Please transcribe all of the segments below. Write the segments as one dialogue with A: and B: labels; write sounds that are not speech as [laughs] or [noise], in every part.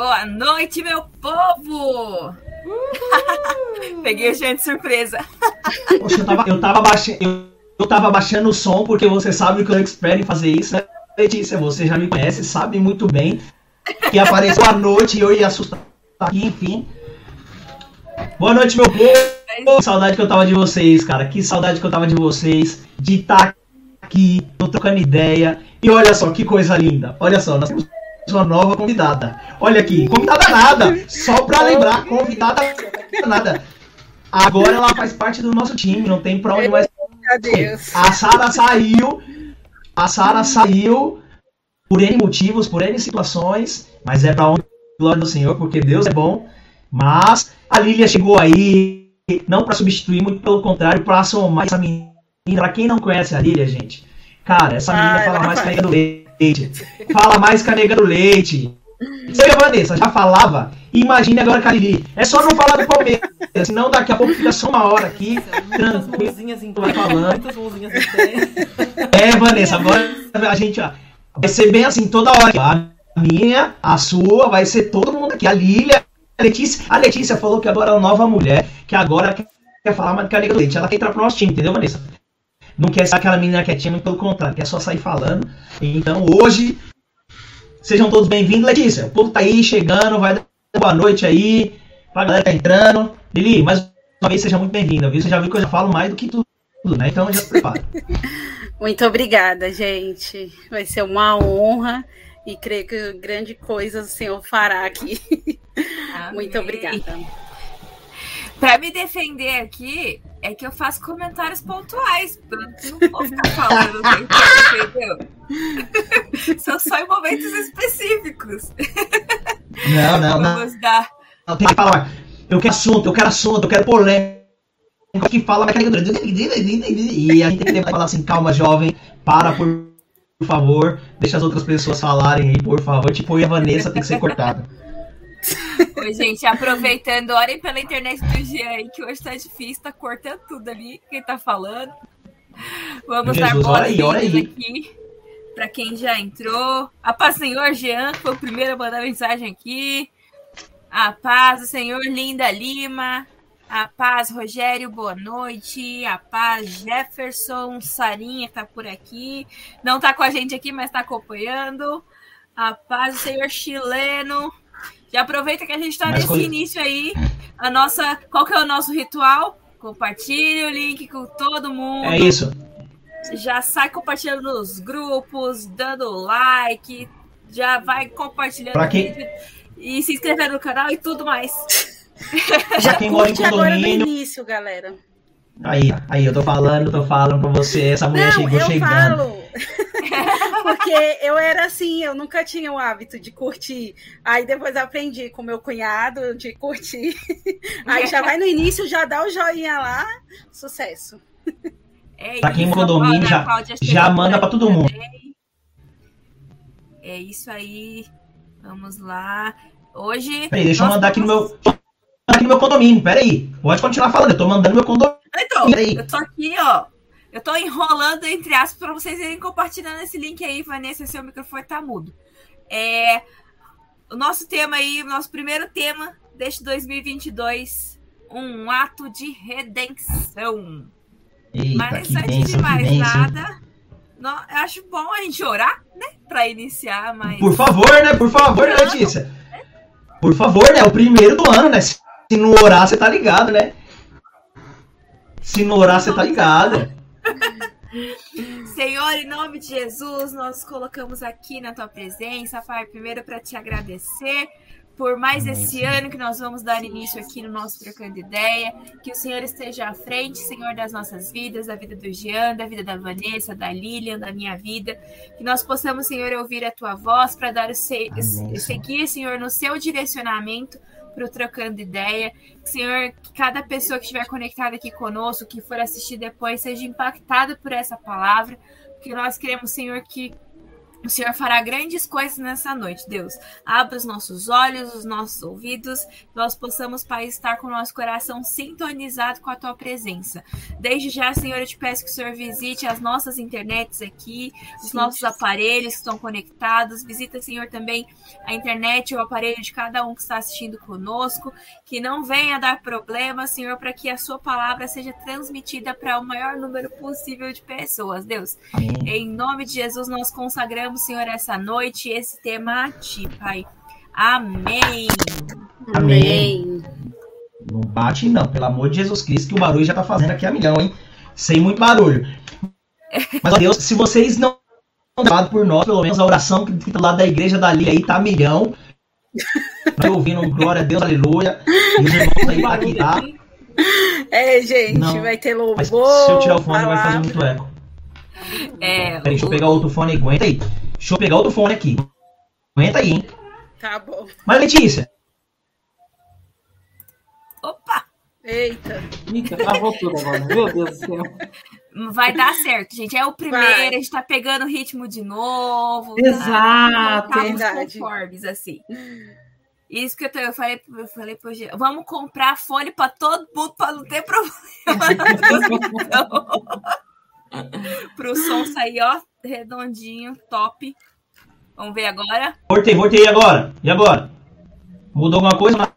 A: Boa noite, meu povo! [laughs] Peguei a gente de surpresa.
B: Poxa, eu tava, eu tava baixando. Eu, eu tava baixando o som porque você sabe que eu espero em fazer isso, né? Letícia, você já me conhece, sabe muito bem que apareceu à noite e eu ia assustar aqui, enfim. Boa noite, meu povo! Que saudade que eu tava de vocês, cara. Que saudade que eu tava de vocês. De estar tá aqui, tô trocando ideia. E olha só que coisa linda. Olha só, nós temos uma nova convidada. Olha aqui, convidada nada. Só pra lembrar, convidada nada. Agora ela faz parte do nosso time, não tem pra onde mais. A Sara saiu. A Sara saiu por N motivos, por N situações, mas é pra onde glória do Senhor, porque Deus é bom. Mas a Lília chegou aí, não para substituir, muito pelo contrário, para somar essa menina. Pra quem não conhece a Lília, gente, cara, essa menina ah, fala mais que a do leite. Fala mais que a nega do leite. Você e a Vanessa já falava, imagine agora Lili. É só não falar do Palmeiras, senão daqui a pouco fica só uma hora aqui. Tranquilo, falando. É, Vanessa, agora a gente ó, vai ser bem assim toda hora. A minha, a sua, vai ser todo mundo aqui. A Lília, a Letícia. A Letícia falou que agora é uma nova mulher, que agora quer falar mais do que a Nega do Leite. Ela quer entrar pro nosso time, entendeu, Vanessa? Não quer ser aquela menina quietinha, muito pelo contrário, quer só sair falando. Então hoje, sejam todos bem-vindos. Letícia, o povo tá aí chegando, vai dar boa noite aí, pra galera que tá entrando. Lili, mais uma vez seja muito bem-vinda, viu? Você já viu que eu já falo mais do que tudo, né? Então já se prepara. [laughs]
C: Muito obrigada, gente. Vai ser uma honra e creio que grande coisa o Senhor fará aqui. [laughs] Amém. Muito obrigada.
A: Para me defender aqui, é que eu faço comentários pontuais. Não vou ficar falando entendeu? [laughs] São só em momentos específicos.
B: Não, não, não. Vamos dar. Não, tem que falar. Eu quero assunto, eu quero assunto, eu quero polêmica. Que fala, E a gente tem que falar assim, calma, jovem, para por por favor, deixa as outras pessoas falarem aí, por favor. Tipo, eu e a Vanessa tem que ser cortada.
A: Oi, gente, aproveitando, orem pela internet do Jean aí, que hoje tá difícil, tá cortando tudo ali, quem tá falando. Vamos Jesus, dar boas-vindas aqui para quem já entrou. A paz Senhor Jean, que foi o primeiro a mandar mensagem aqui. A paz do Senhor Linda Lima. A paz, Rogério, boa noite. A paz, Jefferson, Sarinha tá por aqui. Não tá com a gente aqui, mas tá acompanhando. A paz do Senhor chileno. Já aproveita que a gente tá nesse início aí. A nossa, qual que é o nosso ritual? Compartilhe o link com todo mundo.
B: É isso.
A: Já sai compartilhando nos grupos, dando like, já vai compartilhando
B: pra quem...
A: e se inscrevendo no canal e tudo mais. [laughs]
C: Já quem mora em condomínio. Agora no início, galera.
B: Aí, aí, eu tô falando, tô falando pra você, essa mulher Não, chegou eu chegando. Falo. [laughs]
C: Porque eu era assim, eu nunca tinha o hábito de curtir. Aí depois aprendi com meu cunhado de curtir. [laughs] Aí já vai no início, já dá o joinha lá, sucesso.
B: É pra quem no condomínio, já, já manda pra todo mundo.
A: É isso aí. Vamos lá. Hoje.
B: Peraí, deixa eu mandar aqui no meu aqui no meu condomínio, peraí. Pode continuar falando, eu tô mandando meu condomínio.
A: Então, peraí. eu tô aqui, ó. Eu tô enrolando, entre aspas, pra vocês irem compartilhando esse link aí, Vanessa, seu microfone tá mudo. É, o nosso tema aí, o nosso primeiro tema deste 2022, um ato de redenção.
B: Eita,
A: Mas antes
B: bênção,
A: de mais nada, não, eu acho bom a gente orar, né? Pra iniciar, mas...
B: Por favor, né? Por favor, né, Letícia? Por favor, né? O primeiro do ano, né? Se não orar, você tá ligado, né? Se não orar, você tá ligado.
A: Senhor, em nome de Jesus, nós colocamos aqui na tua presença, Pai, primeiro para te agradecer por mais esse ano que nós vamos dar início aqui no nosso Trocando Ideia. Que o Senhor esteja à frente, Senhor, das nossas vidas, da vida do Jean, da vida da Vanessa, da Lilian, da minha vida. Que nós possamos, Senhor, ouvir a tua voz para dar o se... seguir, Senhor, no seu direcionamento para o Trocando Ideia. Senhor, que cada pessoa que estiver conectada aqui conosco, que for assistir depois, seja impactada por essa palavra, porque nós queremos, Senhor, que O Senhor fará grandes coisas nessa noite, Deus. Abra os nossos olhos, os nossos ouvidos, nós possamos, Pai, estar com o nosso coração sintonizado com a Tua presença. Desde já, Senhor, eu te peço que o Senhor visite as nossas internets aqui, os Sim, nossos aparelhos que estão conectados. Visita, Senhor, também a internet o aparelho de cada um que está assistindo conosco. Que não venha dar problema, Senhor, para que a Sua palavra seja transmitida para o maior número possível de pessoas, Deus. Amém. Em nome de Jesus, nós consagramos entregamos, Senhor, essa noite esse tema a Ti, Pai. Amém.
B: Amém. Não bate, não, pelo amor de Jesus Cristo, que o barulho já tá fazendo aqui a milhão, hein? Sem muito barulho. Mas, ó Deus, se vocês não estão por nós, pelo menos a oração que fica do lado da igreja dali aí tá a milhão. Tô ouvindo glória a Deus, aleluia. E os irmãos aí tá aqui, tá?
C: É, gente, não, vai ter louvor. se
B: eu tirar o fone, vai fazer muito eco. É, Peraí, deixa eu pegar outro fone. Aguenta aí. Deixa eu pegar outro fone aqui. Aguenta aí, hein?
C: Tá bom.
B: Mas, Letícia.
A: Opa!
C: Eita.
D: Mica, travou tudo agora. Meu Deus do céu.
A: Vai dar certo, gente. É o primeiro, Vai. a gente tá pegando o ritmo de novo.
D: Exato. Tá?
A: Verdade. conformes, assim. Isso que eu, tô, eu falei, eu falei pro G, vamos comprar fone para todo mundo para não ter problema [laughs] [laughs] [laughs] Pro som sair, ó, redondinho, top. Vamos ver agora.
B: Voltei, voltei, e agora? E agora? Mudou alguma coisa?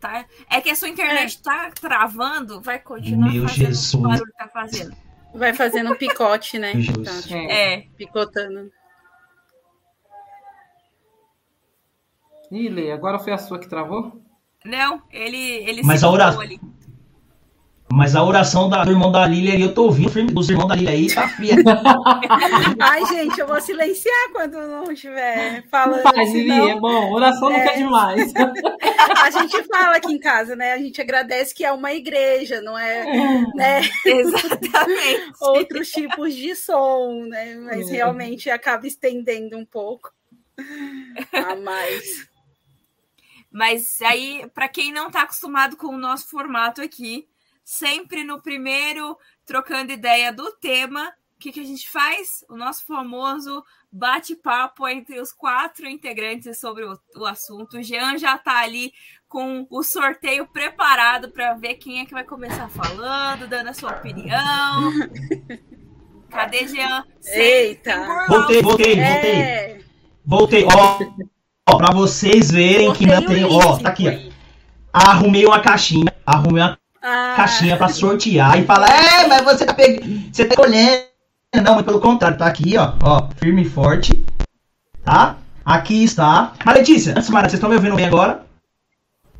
A: Tá. É que a sua internet é. tá travando, vai continuar
B: Meu fazendo Jesus. o
A: barulho que tá fazendo.
C: Vai fazendo um picote, né?
A: Tá, tipo, é.
C: Picotando.
D: Ih, Lê, agora foi a sua que travou?
A: Não, ele, ele
B: Mas a oração. Mas a oração da, do irmão da Lília aí, eu tô ouvindo dos irmãos da Lília aí, tá fria. [laughs]
C: Ai, gente, eu vou silenciar quando não estiver falando.
D: Faz, senão... é bom, oração é... não quer demais. [laughs]
C: A gente fala aqui em casa, né? A gente agradece que é uma igreja, não é, né? [laughs]
A: Exatamente.
C: Outros tipos de som, né? Mas é. realmente acaba estendendo um pouco a mais.
A: Mas aí, para quem não está acostumado com o nosso formato aqui, sempre no primeiro, trocando ideia do tema. O que, que a gente faz? O nosso famoso bate-papo entre os quatro integrantes sobre o, o assunto. O Jean já está ali com o sorteio preparado para ver quem é que vai começar falando, dando a sua opinião. [laughs] Cadê Jean?
C: Eita!
B: Voltei, voltei, voltei. É... Voltei. Ó, ó, pra vocês verem voltei que ainda tem. Ó, tá aqui, ó. Arrumei uma caixinha. Arrumei uma ah. caixinha para sortear e falar, é, mas você tá pegando, você tá colhendo. Não, mas pelo contrário, tá aqui, ó, ó, firme e forte, tá? Aqui está. Mas Letícia, antes, Mara, vocês estão me ouvindo bem agora?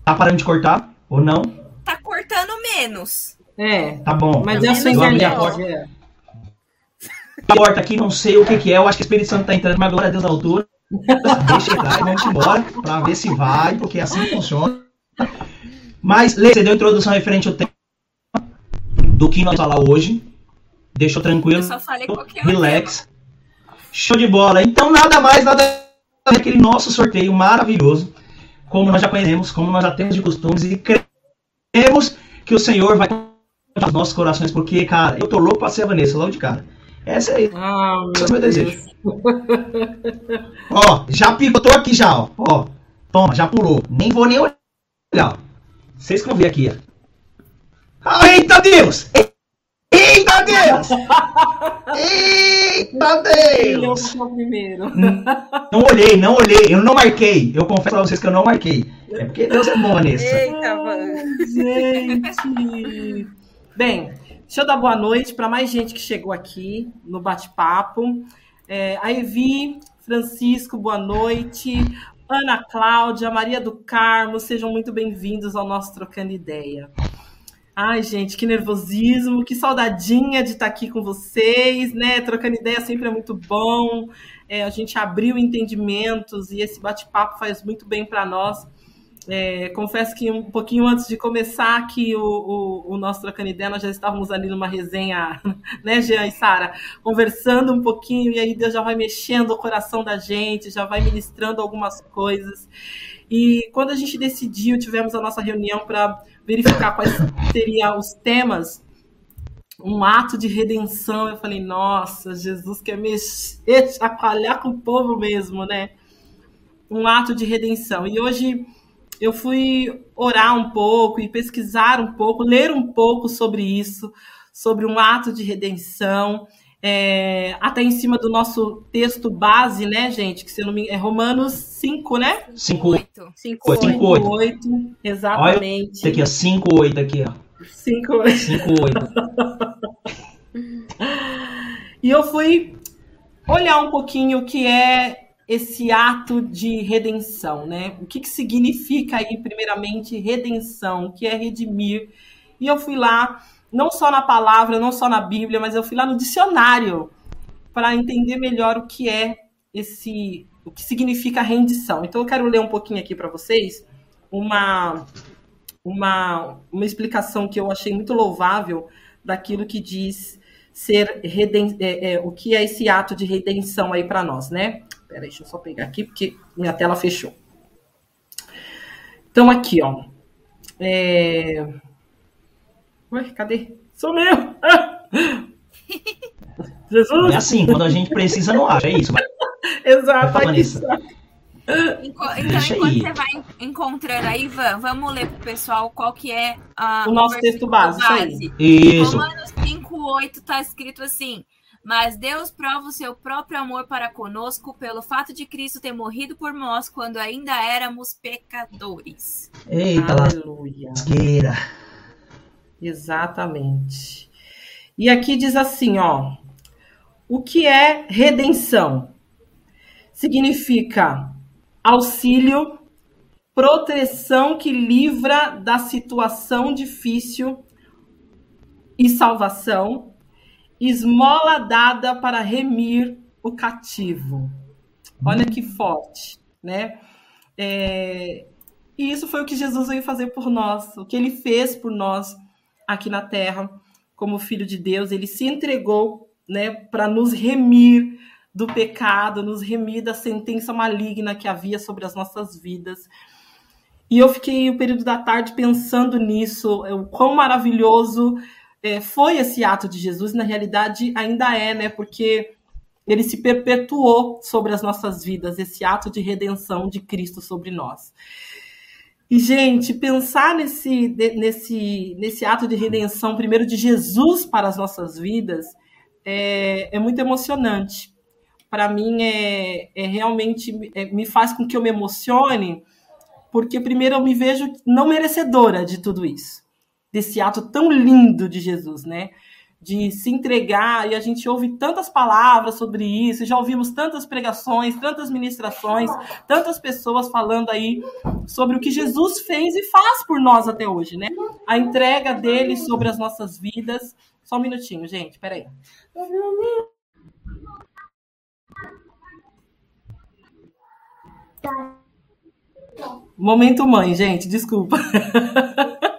B: Tá parando de cortar ou não?
A: Tá cortando menos.
D: É.
B: Tá bom.
D: Mas eu sei
B: que a porta. É. Aqui, não sei o que, que é. Eu acho que o Espírito Santo tá entrando, mas glória a Deus na altura. Deixa entrar e vamos embora pra ver se vai, porque é assim funciona. Mas, Lê, você deu a introdução referente ao tema do que nós falar hoje. Deixou tranquilo. Eu
A: só falei qualquer
B: Relax. Show de bola. Então, nada mais, nada aquele nosso sorteio maravilhoso. Como nós já conhecemos, como nós já temos de costumes e cremos que o Senhor vai os nossos corações, porque, cara, eu tô louco pra ser a Vanessa logo de cara. Essa aí.
D: Ah,
B: Esse é o meu desejo. ó, já picotou aqui já, ó. ó. Toma, já pulou. Nem vou nem olhar. Vocês que vão ver aqui, ó. Ah, eita Deus! Eita Deus! Eita Deus! Não olhei, não olhei, eu não marquei. Eu confesso pra vocês que eu não marquei. É porque Deus é bom, Vanessa.
C: Eita, mano.
D: Gente! Bem, deixa eu dar boa noite para mais gente que chegou aqui no bate-papo. É, a Evi, Francisco, boa noite. Ana Cláudia, Maria do Carmo, sejam muito bem-vindos ao nosso Trocando Ideia. Ai, gente, que nervosismo, que saudadinha de estar aqui com vocês, né? Trocando ideia sempre é muito bom. É, a gente abriu entendimentos e esse bate-papo faz muito bem para nós. É, confesso que um pouquinho antes de começar aqui o, o, o, nosso Trocando nós já estávamos ali numa resenha, [laughs] né, Jean e Sara, conversando um pouquinho, e aí Deus já vai mexendo o coração da gente, já vai ministrando algumas coisas. E quando a gente decidiu, tivemos a nossa reunião para verificar quais seriam os temas, um ato de redenção. Eu falei, nossa, Jesus quer mexer, [laughs] chacoalhar com o povo mesmo, né? Um ato de redenção. E hoje eu fui orar um pouco e pesquisar um pouco, ler um pouco sobre isso, sobre um ato de redenção. É, até em cima do nosso texto base, né, gente? Que se não me é Romanos 5, né?
E: 5, 8.
C: 5, 8.
E: 5, 8. 8.
D: Exatamente.
E: Olha aqui, ó. 5, 8 aqui, ó.
D: 5, 8.
E: 5,
D: 8. e eu fui olhar um pouquinho o que é esse ato de redenção, né? O que, que significa aí, primeiramente, redenção, o que é redimir. E eu fui lá não só na palavra, não só na Bíblia, mas eu fui lá no dicionário para entender melhor o que é esse, o que significa rendição. Então eu quero ler um pouquinho aqui para vocês uma, uma, uma explicação que eu achei muito louvável daquilo que diz ser reden é, é, o que é esse ato de redenção aí para nós, né? Peraí, deixa eu só pegar aqui porque minha tela fechou. Então aqui, ó. É... Ué, cadê? Sumiu! [laughs]
E: Jesus! É assim, quando a gente precisa, não acha, é isso. Mas... [laughs]
D: Exato. Vai
A: então, Deixa enquanto aí. você vai encontrando aí, Ivan, vamos ler pro pessoal qual que é
D: a, o nosso texto base. base.
E: Isso.
A: Romanos 5,8 tá escrito assim. Mas Deus prova o seu próprio amor para conosco pelo fato de Cristo ter morrido por nós quando ainda éramos pecadores.
E: Eita, Aleluia. lasqueira.
D: Exatamente. E aqui diz assim, ó. O que é redenção? Significa auxílio, proteção que livra da situação difícil e salvação, esmola dada para remir o cativo. Olha que forte, né? É... E isso foi o que Jesus veio fazer por nós, o que ele fez por nós aqui na terra, como filho de Deus, ele se entregou, né, para nos remir do pecado, nos remir da sentença maligna que havia sobre as nossas vidas. E eu fiquei o período da tarde pensando nisso, o quão maravilhoso é, foi esse ato de Jesus, na realidade ainda é, né? Porque ele se perpetuou sobre as nossas vidas, esse ato de redenção de Cristo sobre nós. E, gente, pensar nesse, nesse, nesse ato de redenção, primeiro de Jesus para as nossas vidas, é, é muito emocionante. Para mim, é, é realmente é, me faz com que eu me emocione, porque, primeiro, eu me vejo não merecedora de tudo isso, desse ato tão lindo de Jesus, né? de se entregar, e a gente ouve tantas palavras sobre isso, já ouvimos tantas pregações, tantas ministrações, tantas pessoas falando aí sobre o que Jesus fez e faz por nós até hoje, né? A entrega dele sobre as nossas vidas. Só um minutinho, gente, peraí. Momento mãe, gente, desculpa. [laughs]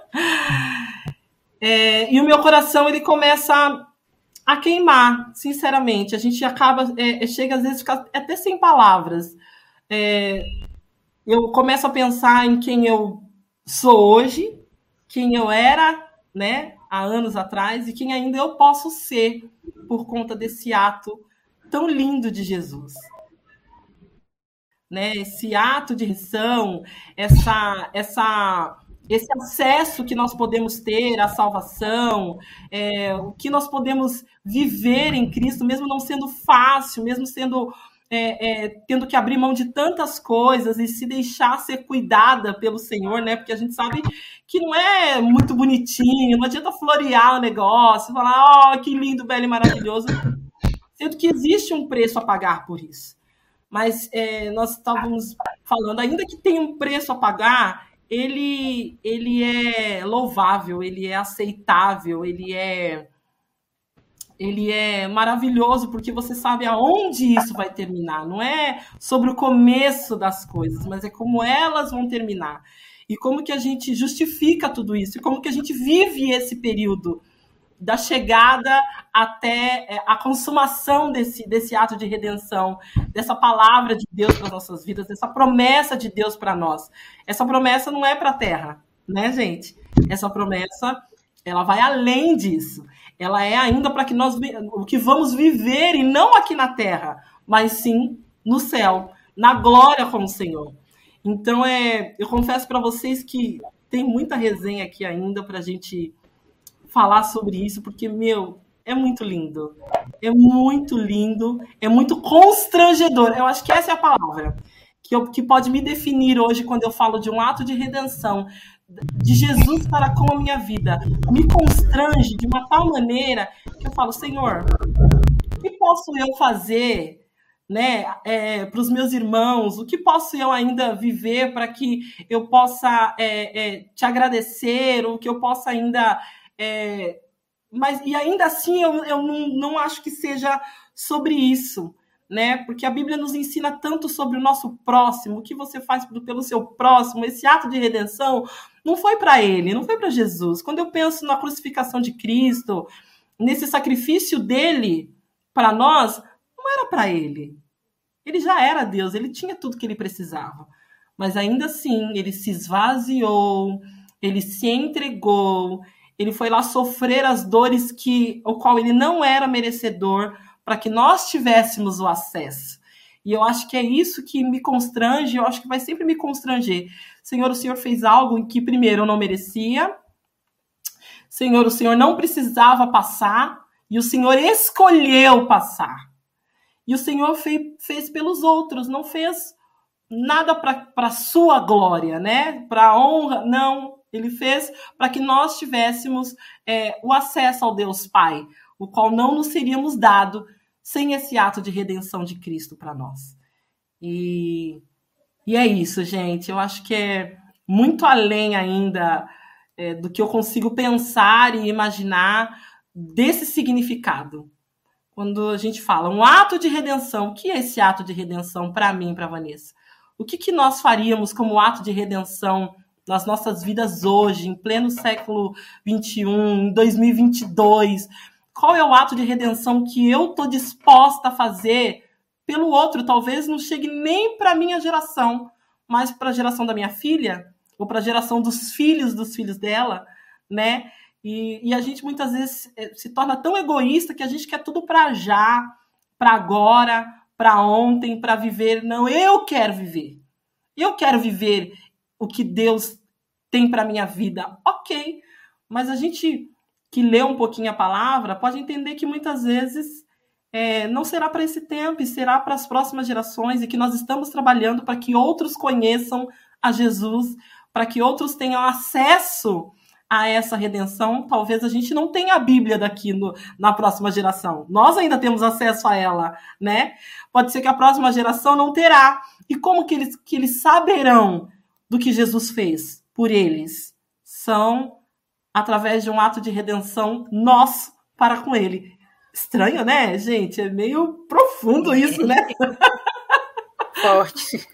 D: É, e o meu coração ele começa a, a, queimar, sinceramente. A gente acaba, é, é chega às vezes até sem palavras. É, eu começo a pensar em quem eu sou hoje, quem eu era, né, há anos atrás e quem ainda eu posso ser por conta desse ato tão lindo de Jesus. Né, esse ato de missão, essa essa esse acesso que nós podemos ter à salvação, é, o que nós podemos viver em Cristo, mesmo não sendo fácil, mesmo sendo é, é, tendo que abrir mão de tantas coisas e se deixar ser cuidada pelo Senhor, né? Porque a gente sabe que não é muito bonitinho, não adianta florear o negócio, falar, oh, que lindo, belo e maravilhoso, sendo que existe um preço a pagar por isso. Mas é, nós estávamos falando, ainda que tenha um preço a pagar, ele, ele é louvável, ele é aceitável, ele é ele é maravilhoso porque você sabe aonde isso vai terminar. Não é sobre o começo das coisas, mas é como elas vão terminar. E como que a gente justifica tudo isso, e como que a gente vive esse período da chegada até é, a consumação desse, desse ato de redenção, dessa palavra de Deus para as nossas vidas, dessa promessa de Deus para nós. Essa promessa não é para a terra, né, gente? Essa promessa ela vai além disso. Ela é ainda para que nós o que vamos viver e não aqui na terra, mas sim no céu, na glória com o Senhor. Então é, eu confesso para vocês que tem muita resenha aqui ainda para a gente falar sobre isso, porque meu é muito lindo, é muito lindo, é muito constrangedor. Eu acho que essa é a palavra que, eu, que pode me definir hoje quando eu falo de um ato de redenção, de Jesus para com a minha vida me constrange de uma tal maneira que eu falo, Senhor, o que posso eu fazer né, é, para os meus irmãos? O que posso eu ainda viver para que eu possa é, é, te agradecer? O que eu possa ainda. É, mas, e ainda assim, eu, eu não, não acho que seja sobre isso né? Porque a Bíblia nos ensina tanto sobre o nosso próximo, o que você faz pelo seu próximo, esse ato de redenção não foi para ele, não foi para Jesus. Quando eu penso na crucificação de Cristo, nesse sacrifício dele para nós, não era para ele. Ele já era Deus, ele tinha tudo que ele precisava. Mas ainda assim, ele se esvaziou, ele se entregou, ele foi lá sofrer as dores que o qual ele não era merecedor para que nós tivéssemos o acesso. E eu acho que é isso que me constrange, eu acho que vai sempre me constranger. Senhor, o Senhor fez algo em que, primeiro, eu não merecia. Senhor, o Senhor não precisava passar. E o Senhor escolheu passar. E o Senhor fez, fez pelos outros, não fez nada para sua glória, né? Para honra, não. Ele fez para que nós tivéssemos é, o acesso ao Deus Pai, o qual não nos seríamos dado sem esse ato de redenção de Cristo para nós. E, e é isso, gente. Eu acho que é muito além ainda é, do que eu consigo pensar e imaginar desse significado. Quando a gente fala um ato de redenção, o que é esse ato de redenção para mim, para Vanessa? O que, que nós faríamos como ato de redenção nas nossas vidas hoje, em pleno século 21, em 2022, qual é o ato de redenção que eu tô disposta a fazer pelo outro? Talvez não chegue nem para minha geração, mas para a geração da minha filha ou para a geração dos filhos dos filhos dela, né? E, e, a gente muitas vezes eh, se torna tão egoísta que a gente quer tudo para já, para agora, para ontem, para viver. Não, eu quero viver. Eu quero viver o que Deus tem para minha vida. Ok, mas a gente que lê um pouquinho a palavra pode entender que muitas vezes é, não será para esse tempo, e será para as próximas gerações, e que nós estamos trabalhando para que outros conheçam a Jesus, para que outros tenham acesso a essa redenção. Talvez a gente não tenha a Bíblia daqui no, na próxima geração. Nós ainda temos acesso a ela, né? Pode ser que a próxima geração não terá. E como que eles, que eles saberão do que Jesus fez por eles? São através de um ato de redenção nosso para com ele. Estranho, né, gente? É meio profundo isso, né? [laughs]
C: Forte.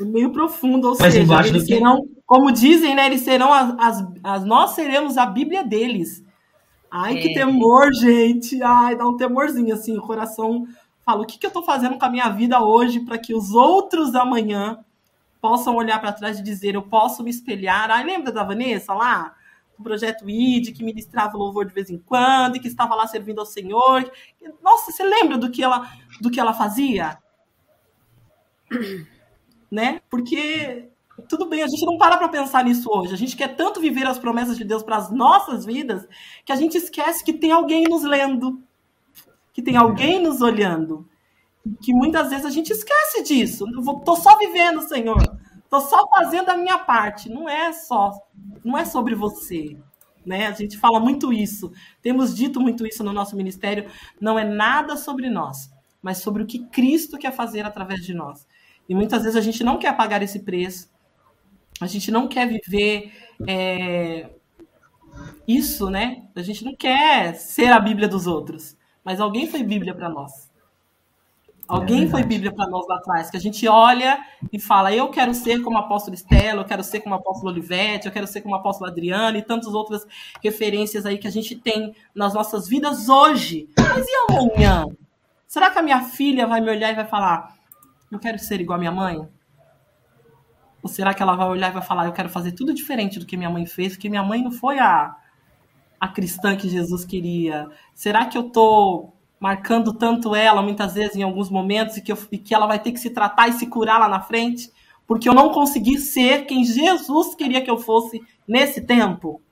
D: É meio profundo, ou Mas seja, eles serão, como dizem, né? Eles serão as, as, as, nós seremos a Bíblia deles. Ai, é. que temor, gente. Ai, dá um temorzinho assim, o coração fala: o que, que eu estou fazendo com a minha vida hoje para que os outros amanhã possam olhar para trás e dizer: eu posso me espelhar. Ai, lembra da Vanessa lá? Do projeto ID, que ministrava louvor de vez em quando, e que estava lá servindo ao Senhor. Nossa, você lembra do que ela, do que ela fazia? [coughs] né? Porque tudo bem, a gente não para para pensar nisso hoje. A gente quer tanto viver as promessas de Deus para as nossas vidas que a gente esquece que tem alguém nos lendo, que tem alguém nos olhando que muitas vezes a gente esquece disso. Tô só vivendo, Senhor. Tô só fazendo a minha parte. Não é só, não é sobre você, né? A gente fala muito isso. Temos dito muito isso no nosso ministério. Não é nada sobre nós, mas sobre o que Cristo quer fazer através de nós. E muitas vezes a gente não quer pagar esse preço. A gente não quer viver é, isso, né? A gente não quer ser a Bíblia dos outros. Mas alguém foi Bíblia para nós. Alguém é foi Bíblia para nós lá atrás, que a gente olha e fala, eu quero ser como o apóstolo Estela, eu quero ser como o apóstolo Olivete, eu quero ser como o apóstolo Adriano e tantas outras referências aí que a gente tem nas nossas vidas hoje. Mas e amanhã? Será que a minha filha vai me olhar e vai falar, eu quero ser igual a minha mãe? Ou será que ela vai olhar e vai falar, eu quero fazer tudo diferente do que minha mãe fez, porque minha mãe não foi a, a cristã que Jesus queria? Será que eu estou marcando tanto ela, muitas vezes, em alguns momentos, e que, eu, e que ela vai ter que se tratar e se curar lá na frente? Porque eu não consegui ser quem Jesus queria que eu fosse nesse tempo?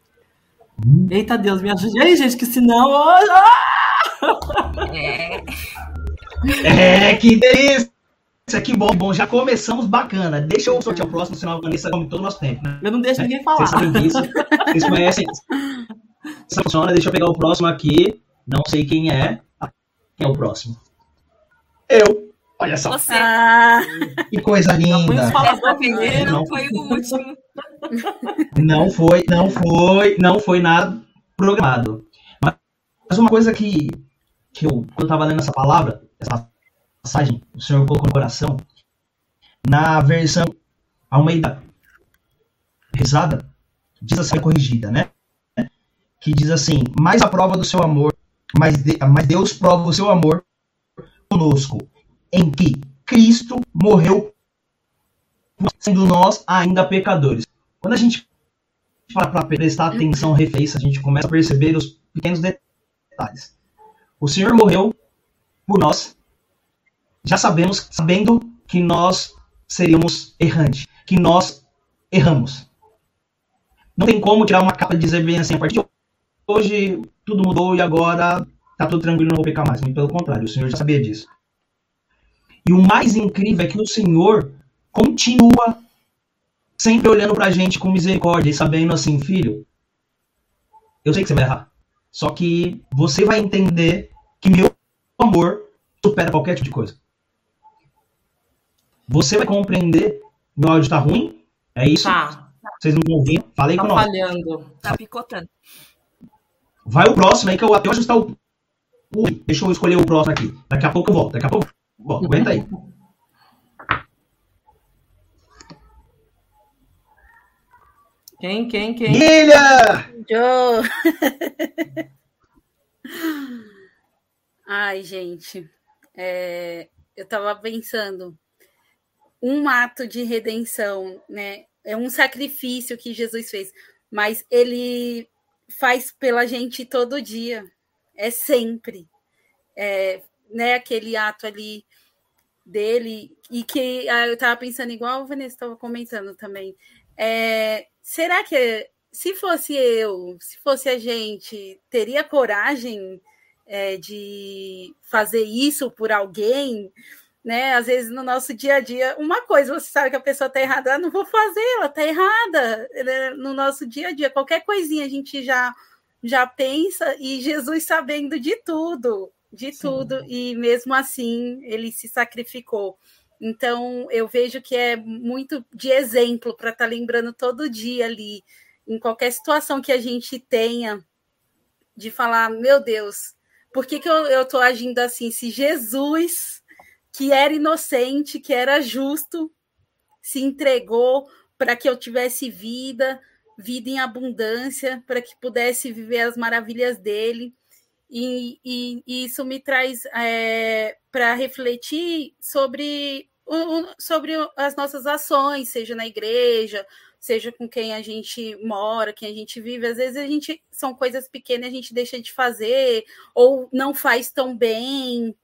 D: Eita Deus, me ajude aí, gente, que senão.
B: É. é, que delícia! Que bom, bom, já começamos bacana. Deixa eu sortear o próximo, senão a Vanessa come todo o nosso tempo. Né?
D: Eu não deixo ninguém falar. Vocês
B: sabem disso. Vocês conhecem. Funciona, deixa eu pegar o próximo aqui. Não sei quem é. Quem é o próximo? Eu. Olha só.
A: Você. Ah.
B: Que coisa linda.
A: não foi o último.
B: Não foi, não foi, não foi nada programado. Mas uma coisa que, que eu, quando eu estava lendo essa palavra, essa passagem, o Senhor colocou no coração, na versão Almeida rezada, diz assim, corrigida, né? Que diz assim, mais a prova do seu amor mas, de, mas Deus prova o seu amor conosco, em que Cristo morreu sendo nós ainda pecadores. Quando a gente para prestar atenção refeiça, a gente começa a perceber os pequenos detalhes. O Senhor morreu por nós, já sabemos, sabendo que nós seríamos errantes, que nós erramos. Não tem como tirar uma capa e dizer bem assim, a partir de hoje tudo mudou e agora tá tudo tranquilo, não vou pecar mais. Muito pelo contrário, o Senhor já sabia disso. E o mais incrível é que o Senhor continua sempre olhando pra gente com misericórdia e sabendo assim, filho, eu sei que você vai errar. Só que você vai entender que meu amor supera qualquer tipo de coisa. Você vai compreender. Meu áudio tá ruim? É isso?
D: Tá.
B: Vocês não estão ouvindo? Falei
D: tá
B: com nós.
D: falhando.
A: Tá picotando.
B: Vai o próximo aí que eu até ajustar o. Ui, deixa eu escolher o próximo aqui. Daqui a pouco eu volto. Daqui a pouco eu volto. Aguenta aí.
D: Quem, quem, quem?
B: Guilha!
C: Joe! Ai, gente. É, eu tava pensando. Um ato de redenção, né? É um sacrifício que Jesus fez. Mas ele faz pela gente todo dia, é sempre. É, né, aquele ato ali dele, e que ah, eu estava pensando, igual o Vanessa estava comentando também. É, será que se fosse eu, se fosse a gente, teria coragem é, de fazer isso por alguém? Né? Às vezes no nosso dia a dia, uma coisa você sabe que a pessoa está errada, ah, não vou fazer, ela está errada. Né? No nosso dia a dia, qualquer coisinha a gente já já pensa e Jesus sabendo de tudo, de Sim. tudo e mesmo assim ele se sacrificou. Então eu vejo que é muito de exemplo para estar tá lembrando todo dia ali em qualquer situação que a gente tenha de falar, meu Deus, por que, que eu estou agindo assim? Se Jesus que era inocente, que era justo, se entregou para que eu tivesse vida, vida em abundância, para que pudesse viver as maravilhas dele. E, e, e isso me traz é, para refletir sobre, sobre as nossas ações, seja na igreja, seja com quem a gente mora, quem a gente vive. Às vezes a gente são coisas pequenas a gente deixa de fazer ou não faz tão bem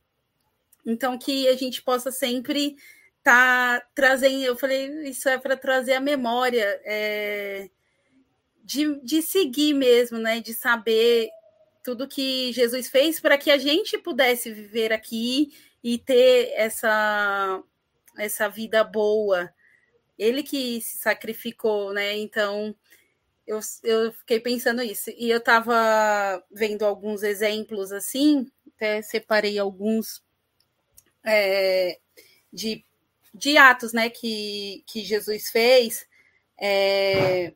C: então, que a gente possa sempre estar tá trazendo. Eu falei, isso é para trazer a memória é, de, de seguir mesmo, né? De saber tudo que Jesus fez para que a gente pudesse viver aqui e ter essa, essa vida boa. Ele que se sacrificou, né? Então, eu, eu fiquei pensando isso. E eu estava vendo alguns exemplos assim, até separei alguns é, de, de atos né, que, que Jesus fez, é,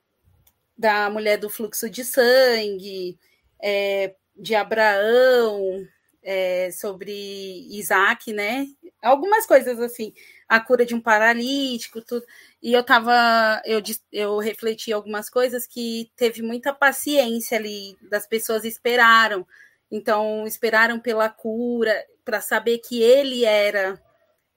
C: da mulher do fluxo de sangue, é, de Abraão, é, sobre Isaac, né? Algumas coisas assim, a cura de um paralítico, tudo. E eu tava, eu, eu refleti algumas coisas que teve muita paciência ali, das pessoas esperaram. Então, esperaram pela cura, para saber que ele era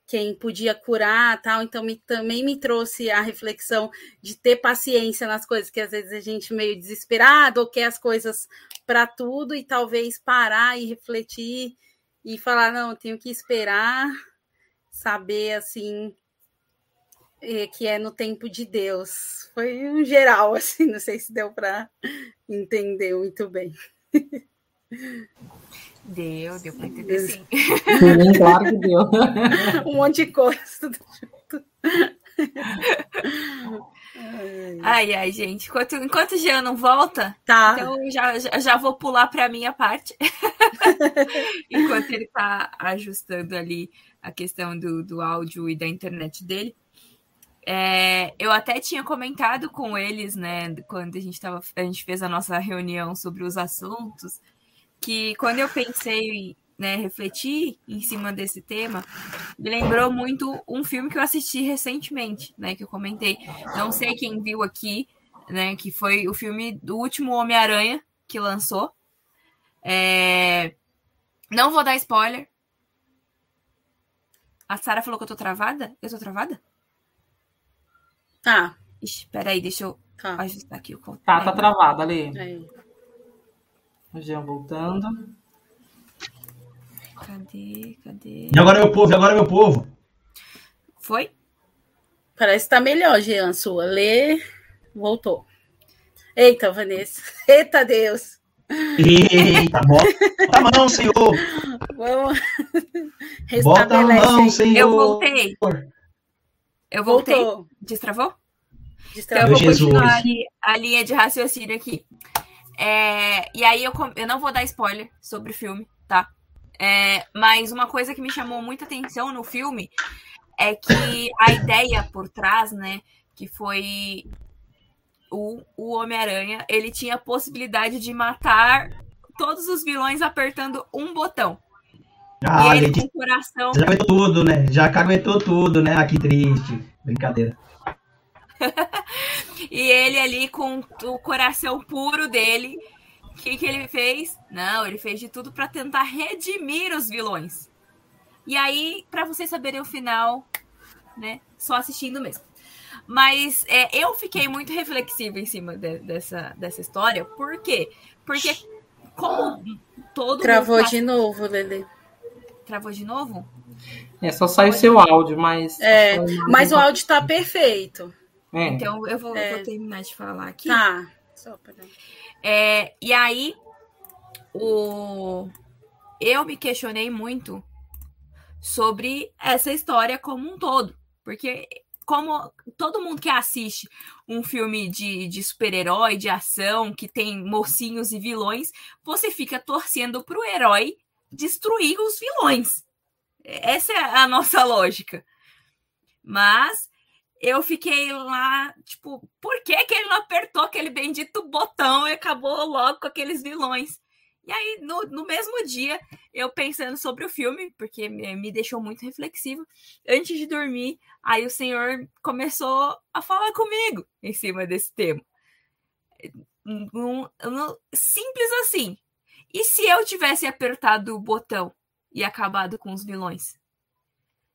C: quem podia curar, tal. Então me, também me trouxe a reflexão de ter paciência nas coisas, que às vezes a gente meio desesperado ou quer as coisas para tudo e talvez parar e refletir e falar não, tenho que esperar, saber assim é, que é no tempo de Deus. Foi um geral [laughs] assim, não sei se deu para entender muito bem. [laughs]
A: Deu, deu para entender sim.
D: claro que deu. [laughs]
C: um monte de coisa. Tudo junto.
A: Ai, ai, gente. Enquanto, enquanto o Jean não volta,
C: tá.
A: então já, já, já vou pular para a minha parte. [laughs] enquanto ele está ajustando ali a questão do, do áudio e da internet dele. É, eu até tinha comentado com eles, né, quando a gente, tava, a gente fez a nossa reunião sobre os assuntos, que quando eu pensei, né, refletir em cima desse tema, me lembrou muito um filme que eu assisti recentemente, né, que eu comentei. Não sei quem viu aqui, né, que foi o filme do último Homem-Aranha que lançou. É... Não vou dar spoiler. A Sara falou que eu tô travada? Eu tô travada?
C: Tá.
A: Ixi, peraí, deixa eu
C: Tá.
A: ajustar aqui o controle.
D: Tá, tá travado ali.
C: Aí.
D: O Jean voltando.
A: Cadê? Cadê?
E: E agora, meu povo, e agora, meu povo.
A: Foi?
C: Parece que tá melhor, Jean, sua. Lê, voltou. Eita, Vanessa. [laughs] Eita, Deus.
E: Eita, bota a mão, Senhor.
C: Vamos.
E: Bota a mão. Senhor.
A: Eu voltei. Eu voltei.
C: Voltou.
A: Destravou? Então
C: Destravou.
A: eu vou
E: Jesus.
A: continuar a linha de raciocínio aqui. É, e aí eu, eu não vou dar spoiler sobre o filme, tá? É, mas uma coisa que me chamou muita atenção no filme é que a ideia por trás, né, que foi o, o Homem-Aranha, ele tinha a possibilidade de matar todos os vilões apertando um botão.
E: Ah,
A: e ele
E: gente,
A: com o coração
E: já aguentou tudo, né? Já caguetou tudo, né? Ah, que triste. Brincadeira. [laughs]
A: E ele ali com o coração puro dele, o que, que ele fez? Não, ele fez de tudo para tentar redimir os vilões. E aí, para vocês saberem o final, né? Só assistindo mesmo. Mas é, eu fiquei muito reflexiva em cima de- dessa, dessa história. Por quê? Porque como todo
C: Travou
A: mundo
C: de novo, Lele.
A: Travou de novo?
D: É, só sai o seu áudio, mas.
C: É, Mas o áudio tá perfeito.
D: É.
A: Então eu vou,
C: É.
A: vou terminar de falar aqui.
C: Tá. Só pra...
A: É, e aí, o... eu me questionei muito sobre essa história como um todo. Porque, como todo mundo que assiste um filme de, de super-herói, de ação, que tem mocinhos e vilões, você fica torcendo pro herói destruir os vilões. Essa é a nossa [laughs] lógica. Mas eu fiquei lá, tipo, por que, que ele não apertou aquele bendito botão e acabou logo com aqueles vilões? E aí, no, no mesmo dia, eu pensando sobre o filme, porque me, me deixou muito reflexivo, antes de dormir, aí o senhor começou a falar comigo em cima desse tema. Um- um- simples assim. E se eu tivesse apertado o botão e acabado com os vilões?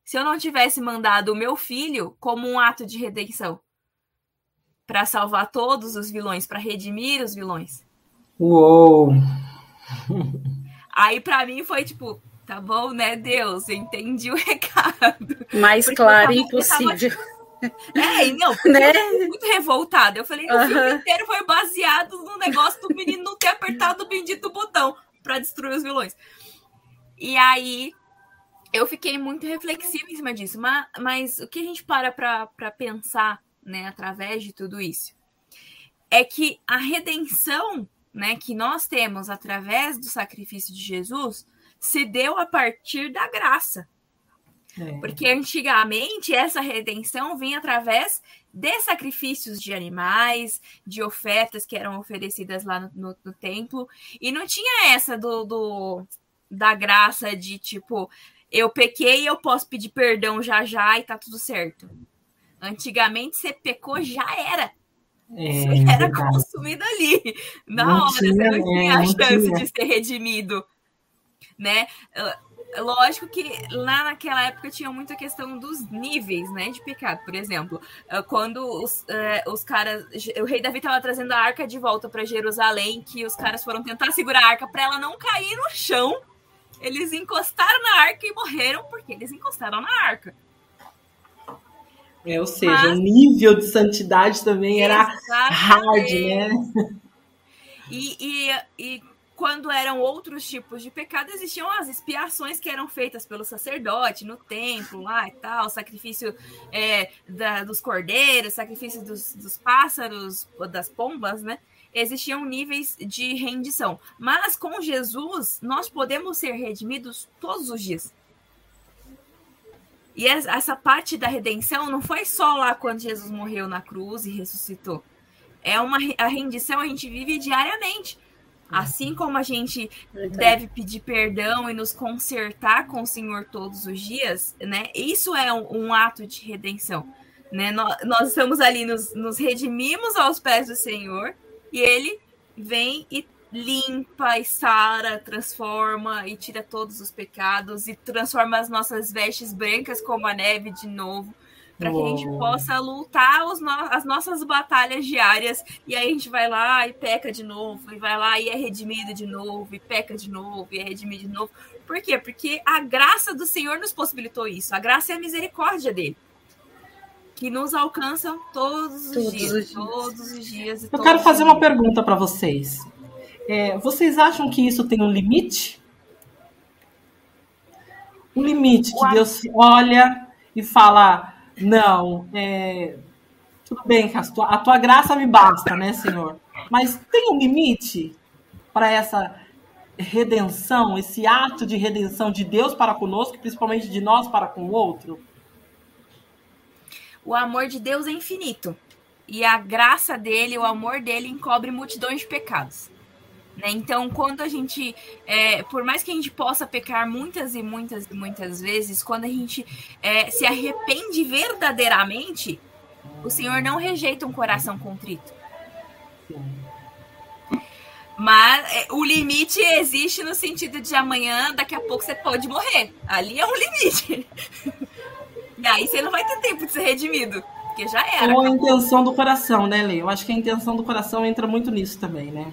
A: Se eu não tivesse mandado o meu filho como um ato de redenção para salvar todos os vilões, para redimir os vilões.
D: Uou!
A: Aí para mim foi tipo, tá bom, né, Deus, eu entendi o [laughs] recado.
C: Mais
A: Porque
C: claro
A: tava-
C: impossível.
A: É, e não, [laughs]
C: Né?
A: eu fiquei muito revoltada. Eu falei, o
C: Aham.
A: filme inteiro foi baseado no negócio do menino não ter apertado o bendito botão para destruir os vilões. E aí eu fiquei muito reflexiva em cima disso. Mas, mas o que a gente para pra pensar, né, através de tudo isso, é que a redenção, né, que nós temos através do sacrifício de Jesus se deu a partir da graça.
D: É.
A: Porque antigamente essa redenção vinha através de sacrifícios de animais, de ofertas que eram oferecidas lá no, no- no templo. E não tinha essa do, do- da graça de tipo, eu pequei, eu posso pedir perdão já já e tá tudo certo. Antigamente você pecou, já era.
D: É,
A: Você era
D: verdade.
A: consumido ali. Na
D: Não
A: hora,
D: tinha,
A: você não tinha
D: é,
A: a chance
D: tinha.
A: de ser redimido. Né? lógico que lá naquela época tinha muita questão dos níveis, né, de pecado. Por exemplo, ah, quando os, uh, os caras, o rei Davi estava trazendo a arca de volta para Jerusalém, que os caras foram tentar segurar a arca para ela não cair no chão. Eles encostaram na arca e morreram porque eles encostaram na arca.
D: É, ou seja, Mas... o nível de santidade também era hard, né?
A: E, e, e quando eram outros tipos de pecado, existiam as expiações que eram feitas pelo sacerdote no templo lá e tal, sacrifício é, da, dos cordeiros, sacrifício dos, dos pássaros, das pombas, né? Existiam níveis de rendição. Mas com Jesus, nós podemos ser redimidos todos os dias. E essa parte da redenção não foi só lá quando Jesus morreu na cruz e ressuscitou. É uma a rendição a gente vive diariamente. Assim como a gente deve pedir perdão e nos consertar com o Senhor todos os dias, né? Isso é um, um ato de redenção, né? Nós, nós estamos ali, nos, nos redimimos aos pés do Senhor e Ele vem e limpa e sara, transforma e tira todos os pecados e transforma as nossas vestes brancas como a neve de novo para que a gente possa lutar no as nossas batalhas diárias. E aí a gente vai lá e peca de novo, e vai lá e é redimido de novo, e peca de novo, e é redimido de novo. Por quê? Porque a graça do Senhor nos possibilitou isso. A graça e a misericórdia dele. Que nos alcançam todos os todos dias. Os dias. Todos os dias.
D: Eu quero fazer uma pergunta para vocês. É, vocês acham que isso tem um limite? Um limite que Deus olha e fala: não, é... tudo bem, a tua, a tua graça me basta, né, Senhor? Mas tem um limite para essa redenção, esse ato de redenção de Deus para conosco, principalmente de nós para com o outro?
A: O amor de Deus é infinito. E a graça dele, o amor dele, encobre multidões de pecados. Né? Então, quando a gente, é, por mais que a gente possa pecar muitas e muitas e muitas vezes, quando a gente é, se arrepende verdadeiramente, o Senhor não rejeita um coração contrito. Mas é, o limite existe no sentido de amanhã, daqui a pouco você pode morrer. Ali é um limite. [laughs] e aí você não vai ter tempo de ser redimido. Porque já era.
D: Ou a intenção do coração, né, Lê? Eu acho que a intenção do coração entra muito nisso também, né?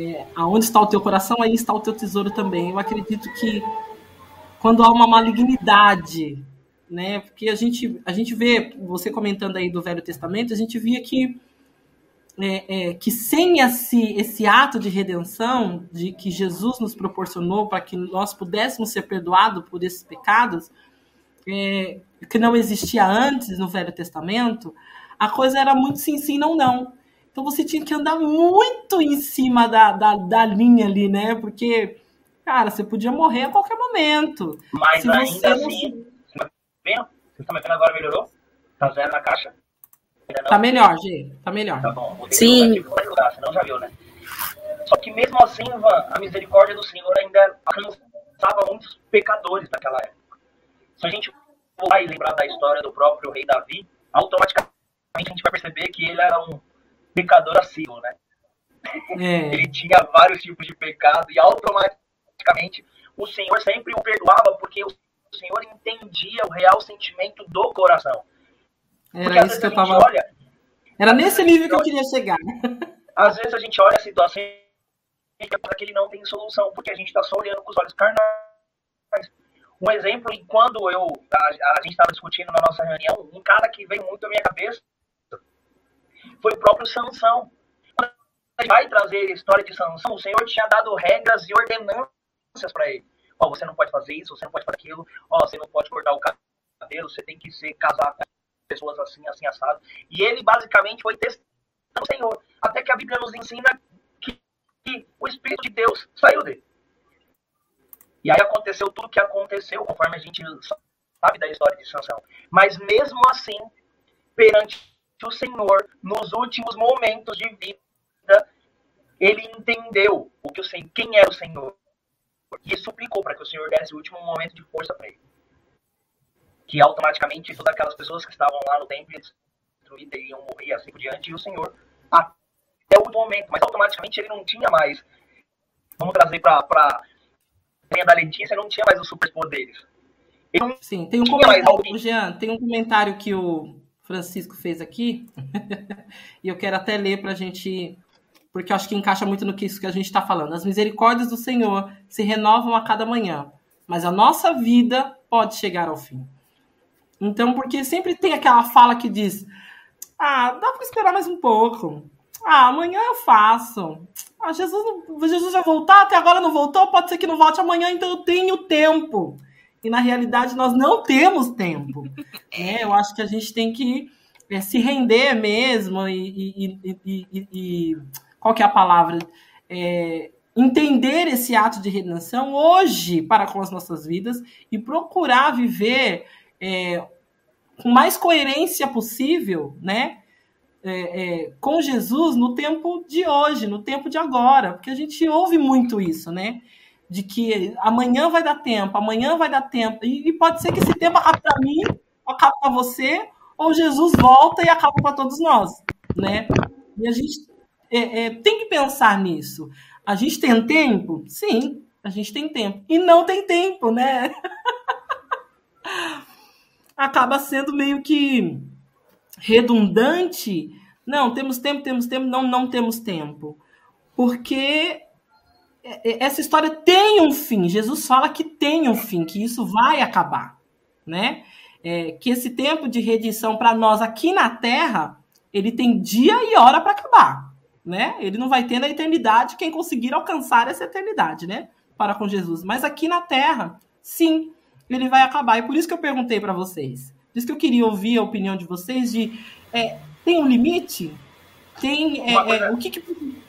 D: é, aonde está o teu coração, aí está o teu tesouro também. Eu acredito que quando há uma malignidade, né? Porque a gente, a gente vê, você comentando aí do Velho Testamento, a gente via que é, é, que sem esse, esse ato de redenção, de que Jesus nos proporcionou para que nós pudéssemos ser perdoados por esses pecados, é, que não existia antes no Velho Testamento, a coisa era muito sim, sim, não, não. Então você tinha que andar muito em cima da, da, da linha ali, né? Porque, cara, você podia morrer a qualquer momento.
B: Mas Se ainda assim. Você tá vendo? Vocês estão me vendo agora? Melhorou? Tá zero na caixa?
D: Tá melhor, G. Tá melhor.
B: Tá bom.
C: Sim.
B: Lugar, senão já viu, né? Só que mesmo assim, Ivan, a misericórdia do Senhor ainda alcançava muitos pecadores naquela época. Se a gente e lembrar da história do próprio rei Davi, automaticamente a gente vai perceber que ele era um pecador assíduo, né? É. [laughs] Ele tinha vários tipos de pecado e automaticamente o Senhor sempre o perdoava porque o Senhor entendia o real sentimento do coração.
D: Era isso que eu tava. Olha, Era nesse nível que eu queria chegar. [laughs]
B: Às vezes a gente olha a situação e pensa que ele não tem solução, porque a gente está só olhando com os olhos carnais. Um exemplo, quando eu a, a gente estava discutindo na nossa reunião, um cara que veio muito à minha cabeça foi o próprio Sansão. Quando ele vai trazer a história de Sansão, o Senhor tinha dado regras e ordenanças para ele. Ó, você não pode fazer isso, você não pode fazer aquilo, ó, você não pode cortar o cabelo, você tem que ser casado com pessoas assim, assim, assado. E ele basicamente foi testando o Senhor. Até que a Bíblia nos ensina que, que o Espírito de Deus saiu dele. E aí aconteceu tudo o que aconteceu, conforme a gente sabe da história de Sansão. Mas mesmo assim, perante o Senhor, nos últimos momentos de vida, ele entendeu o que o Senhor, quem era o Senhor. E suplicou para que o Senhor desse o último momento de força para ele. Que automaticamente todas aquelas pessoas que estavam lá no templo destruídas iriam morrer assim por diante, e o Senhor, até o momento, mas automaticamente ele não tinha mais. Vamos trazer para da Letícia não tinha mais os superpoderes.
D: Sim, tem um comentário, Jean, tem um comentário que o Francisco fez aqui, [laughs] e eu quero até ler para a gente, porque eu acho que encaixa muito no que isso que a gente está falando. As misericórdias do Senhor se renovam a cada manhã, mas a nossa vida pode chegar ao fim. Então, porque sempre tem aquela fala que diz: ah, dá para esperar mais um pouco. Ah, amanhã eu faço. Ah, Jesus, Jesus já voltar, até agora não voltou, pode ser que não volte amanhã, então eu tenho tempo. E na realidade nós não temos tempo. [laughs] É, eu acho que a gente tem que é, se render mesmo e, e, e, e, qual que é a palavra? É, entender esse ato de redenção hoje para com as nossas vidas e procurar viver é, com mais coerência possível, né? É, é, com Jesus no tempo de hoje, no tempo de agora, porque a gente ouve muito isso, né? De que amanhã vai dar tempo, amanhã vai dar tempo, e, e pode ser que esse tempo acabe para mim, acabe para você, ou Jesus volta e acaba para todos nós, né? E a gente é, é, tem que pensar nisso. A gente tem tempo? Sim, a gente tem tempo. E não tem tempo, né? [laughs] Acaba sendo meio que redundante. Não, temos tempo, temos tempo, não, não temos tempo. Porque essa história tem um fim. Jesus fala que tem um fim, que isso vai acabar, né? É, que esse tempo de redenção para nós aqui na Terra, ele tem dia e hora para acabar, né? Ele não vai ter na eternidade quem conseguir alcançar essa eternidade, né? Para com Jesus. Mas aqui na Terra, sim, ele vai acabar. E por isso que eu perguntei para vocês. Por isso que eu queria ouvir a opinião de vocês de é, tem um limite? Tem é, coisa, é, o que, que...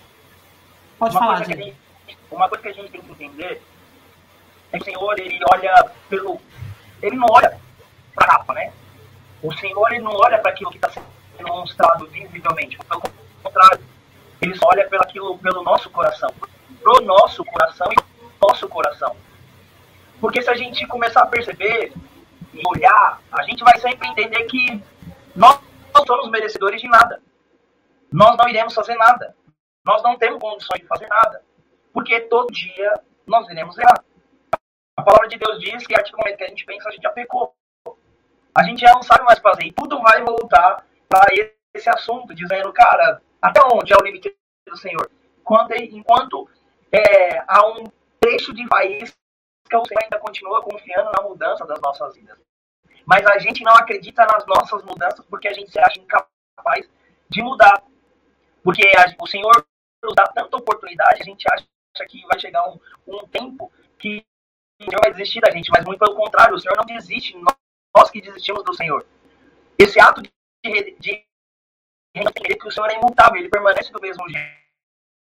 D: pode falar, gente?
B: Gente, uma coisa que a gente tem que entender é que o Senhor ele olha pelo ele não olha para a capa, né? O Senhor ele não olha para aquilo que está sendo demonstrado visivelmente, pelo contrário, ele só olha pelo aquilo pelo nosso coração, pro nosso coração e nosso coração. Porque se a gente começar a perceber e olhar, a gente vai sempre entender que nós não somos merecedores de nada. Nós não iremos fazer nada. Nós não temos condições de fazer nada. Porque todo dia nós iremos errar. A palavra de Deus diz que a partir do momento que a gente pensa, a gente já pecou. A gente já não sabe mais fazer. E tudo vai voltar para esse assunto, dizendo, cara, até onde é o limite do Senhor? Enquanto, enquanto é, há um trecho de país que o Senhor ainda continua confiando na mudança das nossas vidas. Mas a gente não acredita nas nossas mudanças porque a gente se acha incapaz de mudar. Porque a, o Senhor nos dá tanta oportunidade, a gente acha que vai chegar um, um tempo que o Senhor vai desistir da gente, mas muito pelo contrário, o Senhor não desiste, nós que desistimos do Senhor. Esse ato de, de, de entender que o Senhor é imutável, ele permanece do mesmo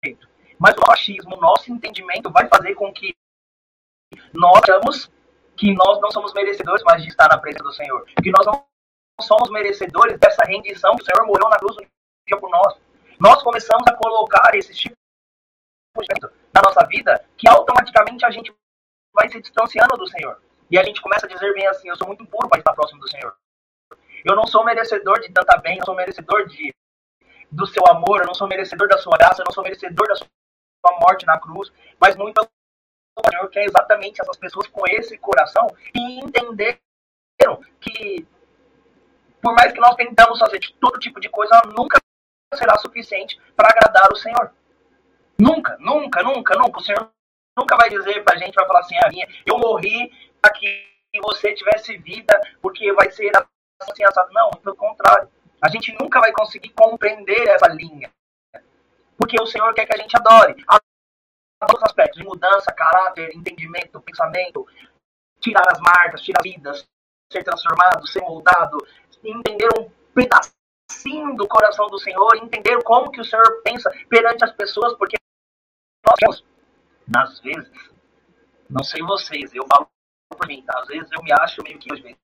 B: jeito. Mas o achismo, o nosso entendimento vai fazer com que nós achamos que nós não somos merecedores mais de estar na presença do Senhor. Que nós não somos merecedores dessa rendição que o Senhor morreu na cruz um dia por nós. Nós começamos a colocar esse tipo de na nossa vida que automaticamente a gente vai se distanciando do Senhor. E a gente começa a dizer bem assim, eu sou muito impuro para estar próximo do Senhor. Eu não sou merecedor de tanta bem, eu sou merecedor de, do seu amor, eu não sou merecedor da sua graça, eu não sou merecedor da sua morte na cruz, mas muito Senhor quer exatamente essas pessoas com esse coração e entenderam que, por mais que nós tentamos fazer de todo tipo de coisa, nunca será suficiente para agradar o Senhor. Nunca, nunca, nunca, nunca. O Senhor nunca vai dizer para a gente, vai falar assim, a minha, eu morri para que você tivesse vida, porque vai ser assim, assado. Não, pelo contrário. A gente nunca vai conseguir compreender essa linha. Porque o Senhor quer que a gente adore todos os aspectos, de mudança, caráter, entendimento, pensamento, tirar as marcas, tirar vidas, ser transformado, ser moldado, entender um pedacinho do coração do Senhor, entender como que o Senhor pensa perante as pessoas, porque nós nas vezes, não sei vocês, eu falo por mim, tá? às vezes eu me acho meio que, às vezes,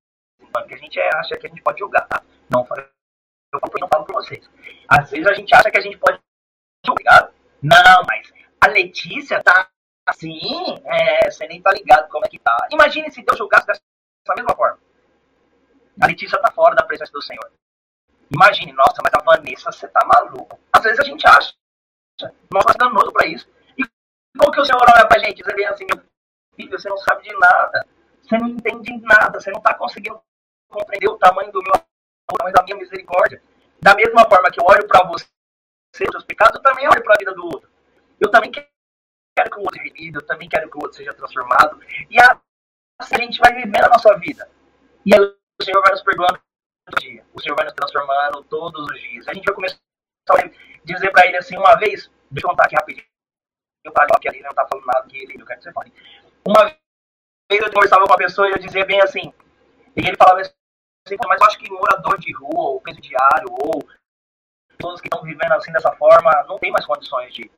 B: porque a gente é, acha que a gente pode julgar, tá? Não, eu não falo por vocês. Às vezes a gente acha que a gente pode julgar, não, mas a Letícia tá assim, é, você nem tá ligado como é que tá. Imagine se Deus julgasse dessa mesma forma. A Letícia tá fora da presença do Senhor. Imagine, nossa, mas a Vanessa, você tá maluco. Às vezes a gente acha. Nós somos danoso pra isso. E como que o Senhor olha pra gente? Dizer bem assim, meu filho, você não sabe de nada. Você não entende nada, você não está conseguindo compreender o tamanho do meu amor, o tamanho da minha misericórdia. Da mesma forma que eu olho para você, os seus pecados, eu também olho para a vida do outro. Eu também quero que o outro seja redimido, eu também quero que o outro seja transformado. E assim a gente vai vivendo a nossa vida. E aí o Senhor vai nos perdoando todo dia. O Senhor vai nos transformando todos os dias. A gente vai começar a dizer para ele assim, uma vez, deixa eu contar aqui rapidinho. Eu falo que ali não tá falando nada que ele, eu quero que você fale. Uma vez eu conversava com uma pessoa e eu dizia bem assim, e ele falava assim, mas eu acho que morador de rua, ou presidiário, ou pessoas que estão vivendo assim dessa forma, não tem mais condições de.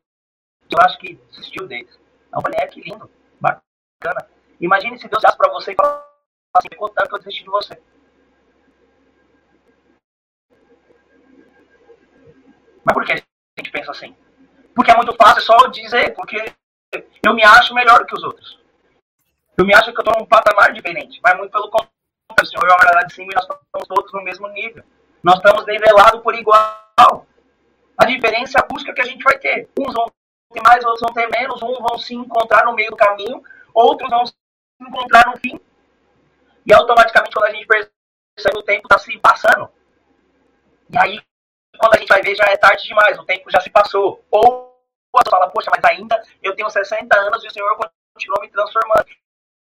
B: Eu acho que desistiu deles. Eu falei, é que lindo, bacana. Imagine se Deus desse para você e falasse assim, ficou tanto que eu desisti de você. Mas por que a gente pensa assim? Porque é muito fácil só dizer, porque eu me acho melhor que os outros. Eu me acho que eu estou num patamar diferente, mas muito pelo contrário. O Senhor olhar lá de cima e nós estamos todos no mesmo nível. Nós estamos nivelados por igual. A diferença é a busca que a gente vai ter. Uns vão mais, outros vão ter menos. Uns vão se encontrar no meio do caminho, outros vão se encontrar no fim. E automaticamente, quando a gente percebe o tempo está se passando. E aí, quando a gente vai ver, já é tarde demais, o tempo já se passou. Ou você fala, poxa, mas ainda eu tenho 60 anos e o Senhor continua me transformando.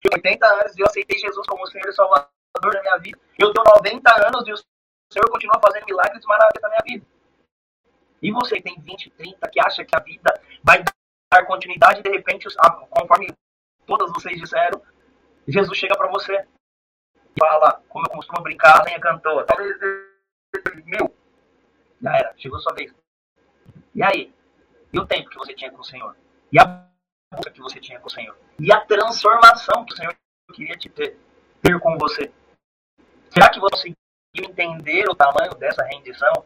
B: Eu tenho 80 anos e eu aceitei Jesus como Senhor e Salvador da minha vida. Eu tenho 90 anos e o Senhor continua fazendo milagres maravilhas na minha vida. E você tem 20, 30, que acha que a vida vai dar continuidade de repente, conforme todas vocês disseram, Jesus chega para você e fala, como eu costumo brincar, a cantou, talvez meu, já era, chegou sua vez. E aí? E o tempo que você tinha com o Senhor? E a busca que você tinha com o Senhor? E a transformação que o Senhor queria te ter, ter com você? Será que você conseguiu entender o tamanho dessa rendição?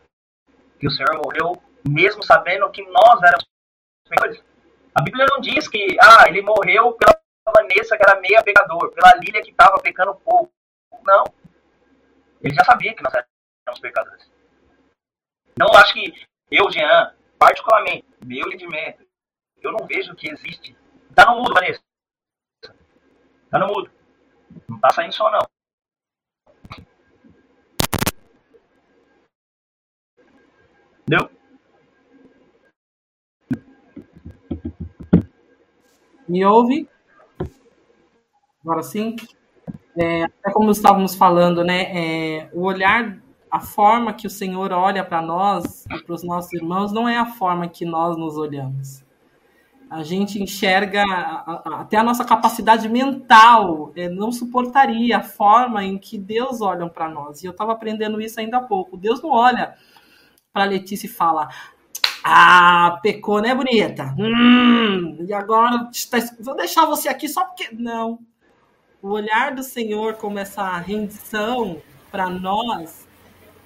B: Que o Senhor morreu mesmo sabendo que nós éramos pecadores? A Bíblia não diz que ah, ele morreu pela Vanessa, que era meia pecador, pela Lília, que estava pecando pouco. Não. Ele já sabia que nós éramos pecadores. Não acho que eu, Jean, particularmente, meu entendimento, eu não vejo que existe. Tá no mudo, Vanessa. Tá no mudo. Não tá saindo só, não. Entendeu?
D: Me ouve? Agora sim? É, como estávamos falando, né? É, o olhar a forma que o Senhor olha para nós e para os nossos irmãos não é a forma que nós nos olhamos. A gente enxerga até a nossa capacidade mental é, não suportaria a forma em que Deus olha para nós. E eu estava aprendendo isso ainda há pouco. Deus não olha para Letícia e fala: Ah, pecou, né, bonita? Hum, e agora vou deixar você aqui só porque. Não. O olhar do Senhor como essa rendição para nós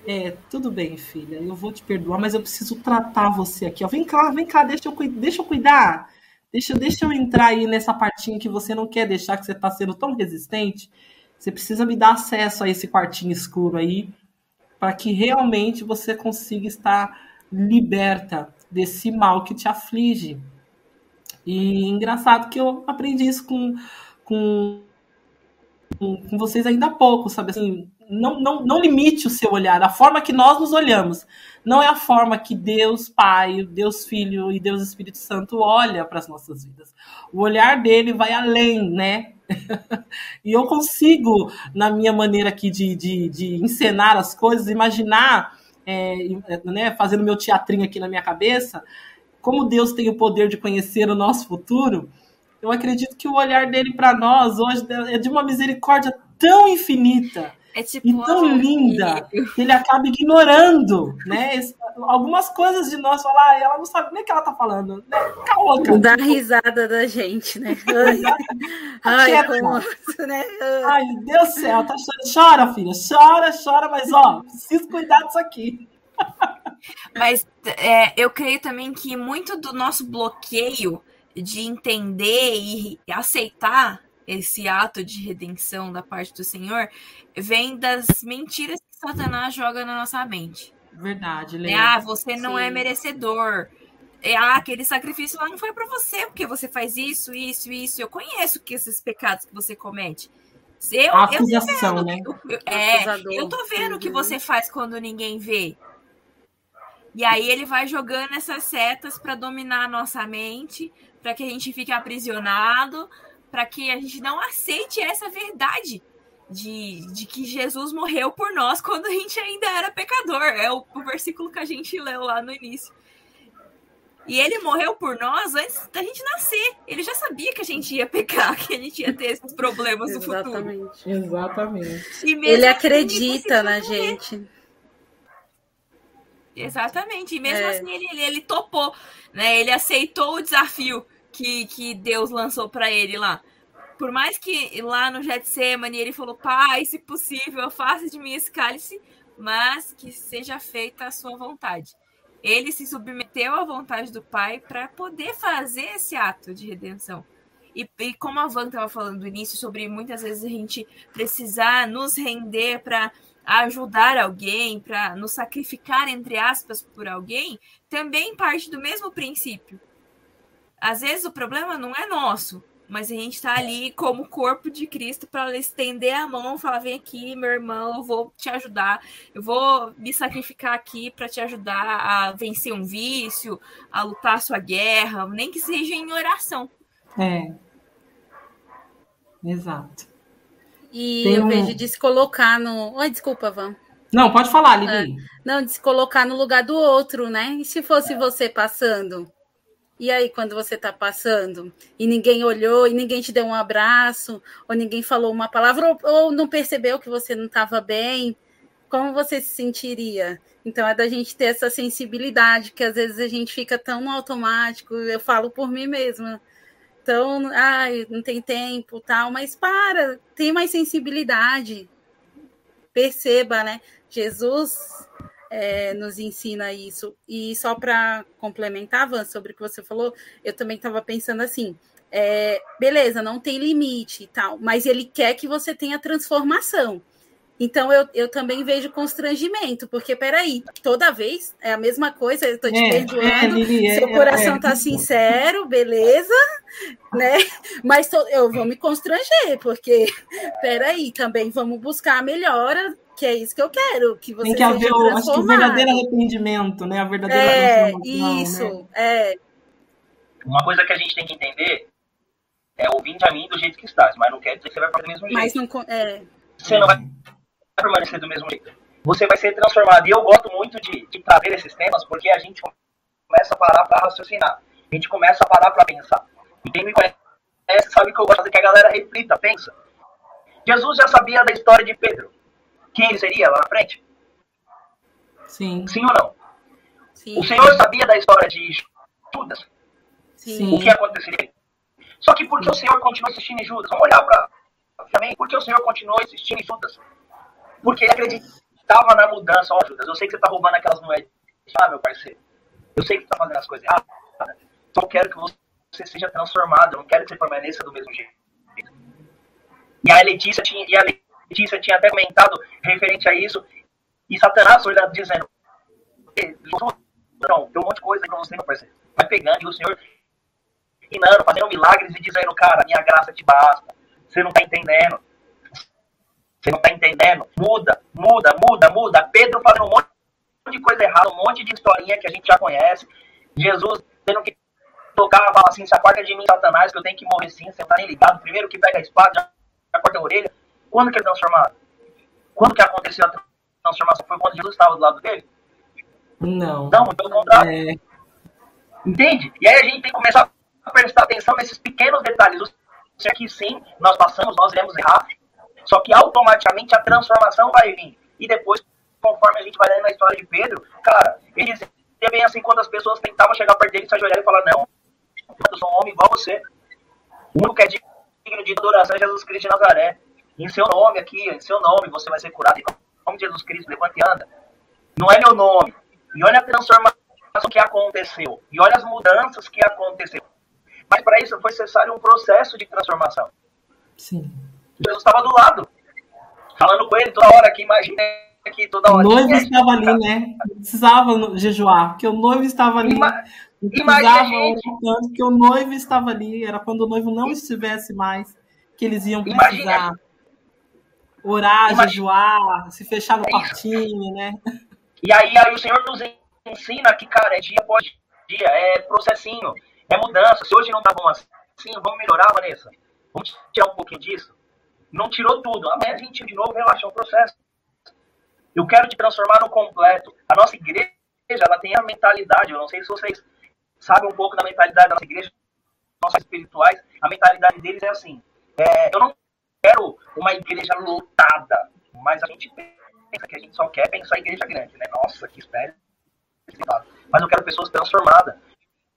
D: é, tudo bem, filha, eu vou te perdoar, mas eu preciso tratar você aqui. Ó. Vem cá, vem cá, deixa eu, deixa eu cuidar. Deixa, deixa eu entrar aí nessa partinha que você não quer deixar, que você está sendo tão resistente. Você precisa me dar acesso a esse quartinho escuro aí, para que realmente você consiga estar liberta desse mal que te aflige. E engraçado que eu aprendi isso com, com, com vocês ainda há pouco, sabe? Assim, não, não, não limite o seu olhar. A forma que nós nos olhamos não é a forma que Deus Pai, Deus Filho e Deus Espírito Santo olha para as nossas vidas. O olhar dele vai além, né? [laughs] e eu consigo, na minha maneira aqui de, de, de encenar as coisas, imaginar, é, né, fazendo meu teatrinho aqui na minha cabeça, como Deus tem o poder de conhecer o nosso futuro. Eu acredito que o olhar dele para nós hoje é de uma misericórdia tão infinita é tipo, e tão linda que ele acaba ignorando, né? Algumas coisas de nós falar, ah, ela não sabe nem o que ela tá falando. Né?
C: Calma, cara. Dá risada da gente, né? [laughs] Ai, como,
D: né? Ai, Deus do céu, tá chorando. Chora, filha, chora, chora, mas ó, preciso cuidar disso aqui.
A: Mas é, eu creio também que muito do nosso bloqueio de entender e aceitar esse ato de redenção da parte do Senhor vem das mentiras que Satanás joga na nossa mente.
D: Verdade,
A: Lê. Ah, você não é Sim. é merecedor. ah, aquele sacrifício lá não foi para você, porque você faz isso, isso, isso. Eu conheço que esses pecados que você comete. Eu,
D: a acusação, eu né?
A: Eu, é, eu tô vendo o que você faz quando ninguém vê. E aí ele vai jogando essas setas para dominar a nossa mente, para que a gente fique aprisionado, para que a gente não aceite essa verdade de, de que Jesus morreu por nós quando a gente ainda era pecador. É o, o versículo que a gente leu lá no início. E ele morreu por nós antes da gente nascer. Ele já sabia que a gente ia pecar, que a gente ia ter esses problemas no futuro.
D: Exatamente.
C: ele assim, acredita na gente.
A: Exatamente. E mesmo é. assim ele, ele, ele, topou, né? Ele aceitou o desafio que, que Deus lançou para ele lá. Por mais que lá no Getsemane ele falou, pai, se possível, faça de mim esse cálice, mas que seja feita a sua vontade ele se submeteu à vontade do Pai para poder fazer esse ato de redenção. E, e como a Van estava falando no início, sobre muitas vezes a gente precisar nos render para ajudar alguém, para nos sacrificar, entre aspas, por alguém, também parte do mesmo princípio. Às vezes o problema não é nosso, mas a gente está ali como corpo de Cristo para estender a mão e falar: vem aqui, meu irmão, eu vou te ajudar, eu vou me sacrificar aqui para te ajudar a vencer um vício, a lutar a sua guerra, nem que seja em oração.
D: É. Exato.
C: E Tem eu um... vejo de se colocar no. Oi, desculpa, Van.
D: Não, pode falar, Lili.
C: É, não, de se colocar no lugar do outro, né? E se fosse você passando? E aí, quando você está passando e ninguém olhou, e ninguém te deu um abraço, ou ninguém falou uma palavra, ou, ou não percebeu que você não estava bem, como você se sentiria? Então, é da gente ter essa sensibilidade, que às vezes a gente fica tão no automático, eu falo por mim mesma. Então, ai, não tem tempo, tal, mas para, tem mais sensibilidade. Perceba, né? Jesus é, nos ensina isso. E só para complementar, Van, sobre o que você falou, eu também estava pensando assim: é, beleza, não tem limite e tal, mas ele quer que você tenha transformação. Então eu, eu também vejo constrangimento, porque peraí, toda vez é a mesma coisa, eu estou te é, perdoando, é, seu coração está é, sincero, beleza, né? Mas tô, eu vou me constranger, porque peraí, também vamos buscar a melhora que é isso que eu quero, que você
D: Tem que haver o, acho que o verdadeiro arrependimento, né? A verdadeira é,
C: isso, né? é.
B: Uma coisa que a gente tem que entender é ouvir a mim do jeito que estás, mas não quer dizer que você vai fazer do mesmo jeito.
C: Mas não, é.
B: Você não vai permanecer do mesmo jeito. Você vai ser transformado. E eu gosto muito de, de trazer esses temas porque a gente começa a parar para raciocinar. A gente começa a parar para pensar. E quem me conhece sabe que eu gosto de que a galera reflita, pensa. Jesus já sabia da história de Pedro quem ele seria lá na frente?
D: Sim.
B: Sim ou não? Sim. O Senhor sabia da história de Judas?
C: Sim.
B: O que aconteceria? Só que por que o Senhor continuou insistindo em Judas? Vamos olhar para também. Por que o Senhor continuou insistindo em Judas? Porque ele acreditava na mudança. Ó, Judas, eu sei que você está roubando aquelas moedas. Ah, meu parceiro. Eu sei que você está fazendo as coisas erradas. Só quero que você seja transformado. Eu não quero que você permaneça do mesmo jeito. E a Letícia tinha, e a Letícia tinha até comentado referente a isso, e Satanás olhando, dizendo, não, tem um monte de coisa aí pra você, meu parceiro. Vai pegando, e o Senhor ensinando, fazendo milagres e dizendo, cara, minha graça te basta. Você não tá entendendo. Você não tá entendendo. Muda, muda, muda, muda. Pedro fazendo um monte de coisa errada, um monte de historinha que a gente já conhece. Jesus tendo que tocar, fala assim, se aparta de mim, Satanás, que eu tenho que morrer sim, você não tá nem ligado. Primeiro que pega a espada, já corta a orelha. Quando que ele é transformado? Quando que aconteceu a transformação? Foi quando Jesus estava do lado dele?
D: Não.
B: Não, pelo contrário. É... Entende? E aí a gente tem que começar a prestar atenção nesses pequenos detalhes. Isso aqui sim, nós passamos, nós iremos errar, só que automaticamente a transformação vai vir. E depois, conforme a gente vai lendo na história de Pedro, cara, ele dizia bem assim quando as pessoas tentavam chegar perto dele, se ajoelhar e falar, não, eu sou um homem igual a você. O único que é digno de adoração é Jesus Cristo de Nazaré. Em seu nome aqui, em seu nome você vai ser curado. Em nome de Jesus Cristo, levante e anda. Não é meu nome. E olha a transformação que aconteceu. E olha as mudanças que aconteceu. Mas para isso foi necessário um processo de transformação.
D: Sim.
B: Jesus estava do lado, falando com ele toda hora que imagina que toda hora.
D: O noivo estava ali, né? Não precisava jejuar, porque o noivo estava ali. Precisavam tanto que o noivo estava ali, era quando o noivo não estivesse mais, que eles iam precisar Imagina. Orar, Imagina. jejuar, se fechar no é quartinho, né?
B: E aí, aí o Senhor nos ensina que, cara, é dia após dia, é processinho, é mudança. Se hoje não tá bom assim, vamos melhorar, Vanessa. Vamos tirar um pouquinho disso. Não tirou tudo. Amanhã a gente de novo relaxa, um processo. Eu quero te transformar no completo. A nossa igreja, ela tem a mentalidade, eu não sei se vocês sabem um pouco da mentalidade da nossa igreja, nossos espirituais, a mentalidade deles é assim, é, eu não quero uma igreja lotada, mas a gente pensa que a gente só quer pensar em igreja grande, né? Nossa, que espécie. Mas eu quero pessoas transformadas,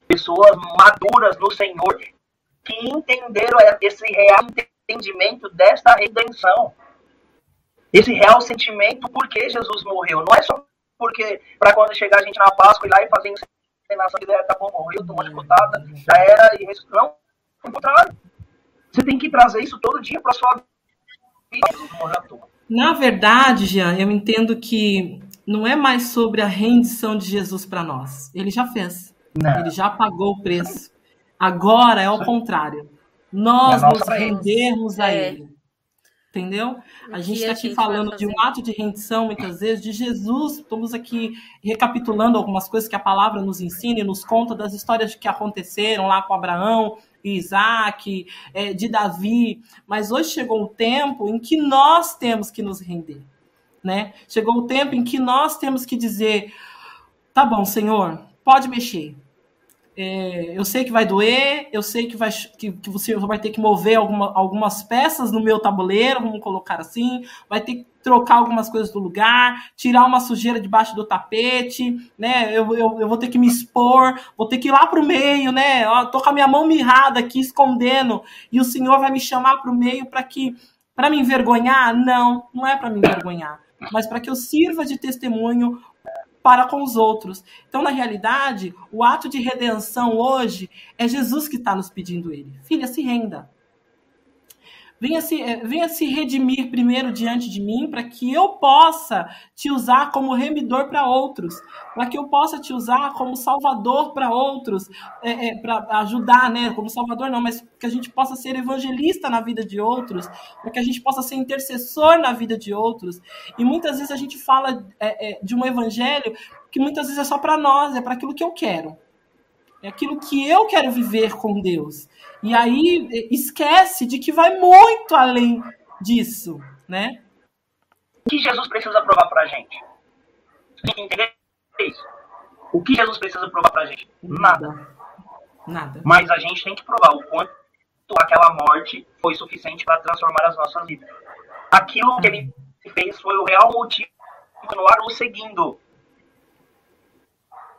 B: pessoas maduras no Senhor, que entenderam esse real entendimento desta redenção. Esse real sentimento por que Jesus morreu. Não é só porque para quando chegar a gente na Páscoa ir lá e fazer encenação de tá bom, morreu, tomou chicotada, já era e Não, ao contrário. Você tem que trazer isso todo dia para sua vida.
D: Na verdade, Jean, eu entendo que não é mais sobre a rendição de Jesus para nós. Ele já fez. Não. Ele já pagou o preço. Agora é o contrário. Nós nos rendermos a é. Ele. Entendeu? A gente está aqui falando de um ato de rendição, muitas vezes, de Jesus. Estamos aqui recapitulando algumas coisas que a palavra nos ensina e nos conta das histórias que aconteceram lá com Abraão, Isaac, é, de Davi. Mas hoje chegou o tempo em que nós temos que nos render. Né? Chegou o tempo em que nós temos que dizer: tá bom, Senhor, pode mexer. É, eu sei que vai doer, eu sei que, vai, que, que, você vai ter que mover alguma, algumas peças no meu tabuleiro, vamos colocar assim, vai ter que trocar algumas coisas do lugar, tirar uma sujeira debaixo do tapete, né? Eu, eu, eu vou ter que me expor, vou ter que ir lá pro meio, né? Eu tô com a minha mão mirrada aqui, escondendo, e o Senhor vai me chamar pro meio para que para me envergonhar? Não, não é para me envergonhar, mas para que eu sirva de testemunho para com os outros. Então, na realidade, o ato de redenção hoje é Jesus que está nos pedindo ele. Filha, se renda. Venha se, eh, venha se redimir primeiro diante de mim, para que eu possa te usar como remidor para outros, para que eu possa te usar como salvador para outros, é, é, para ajudar, né? Como salvador não, mas que a gente possa ser evangelista na vida de outros, para que a gente possa ser intercessor na vida de outros. E muitas vezes a gente fala é, de um evangelho que muitas vezes é só para nós, é para aquilo que eu quero. É aquilo que eu quero viver com Deus. E aí esquece de que vai muito além disso, né?
B: O que Jesus precisa provar pra gente? Tem que entender isso. O que Jesus precisa provar pra gente? Nada.
D: Nada.
B: Mas a gente tem que provar o quanto aquela morte foi suficiente para transformar as nossas vidas. Aquilo que ele fez foi o real motivo de continuar o seguindo.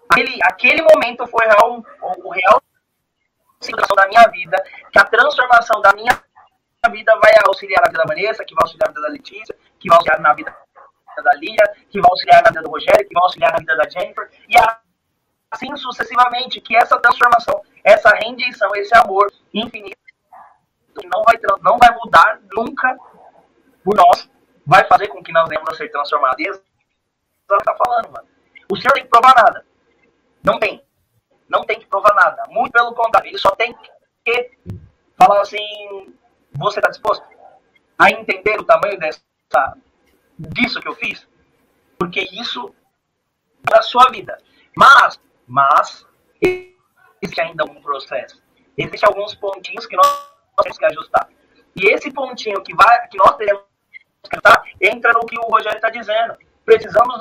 B: Aquele, aquele momento foi real, o real situação da minha vida, que a transformação da minha vida vai auxiliar na vida da Vanessa, que vai auxiliar na vida da Letícia, que vai auxiliar na vida da Lia, que vai auxiliar na vida do Rogério, que vai auxiliar na vida da Jennifer, e assim sucessivamente, que essa transformação, essa rendição, esse amor infinito, não vai, não vai mudar nunca por nós, vai fazer com que nós venhamos a ser transformados. E ela está falando, mano. O Senhor tem que provar nada. Não tem não tem que provar nada. Muito pelo contrário, ele só tem que falar assim: você está disposto a entender o tamanho dessa, disso que eu fiz? Porque isso é a sua vida. Mas, mas, existe ainda um processo. Existem alguns pontinhos que nós temos que ajustar. E esse pontinho que, vai, que nós teremos que ajustar entra no que o Rogério está dizendo. Precisamos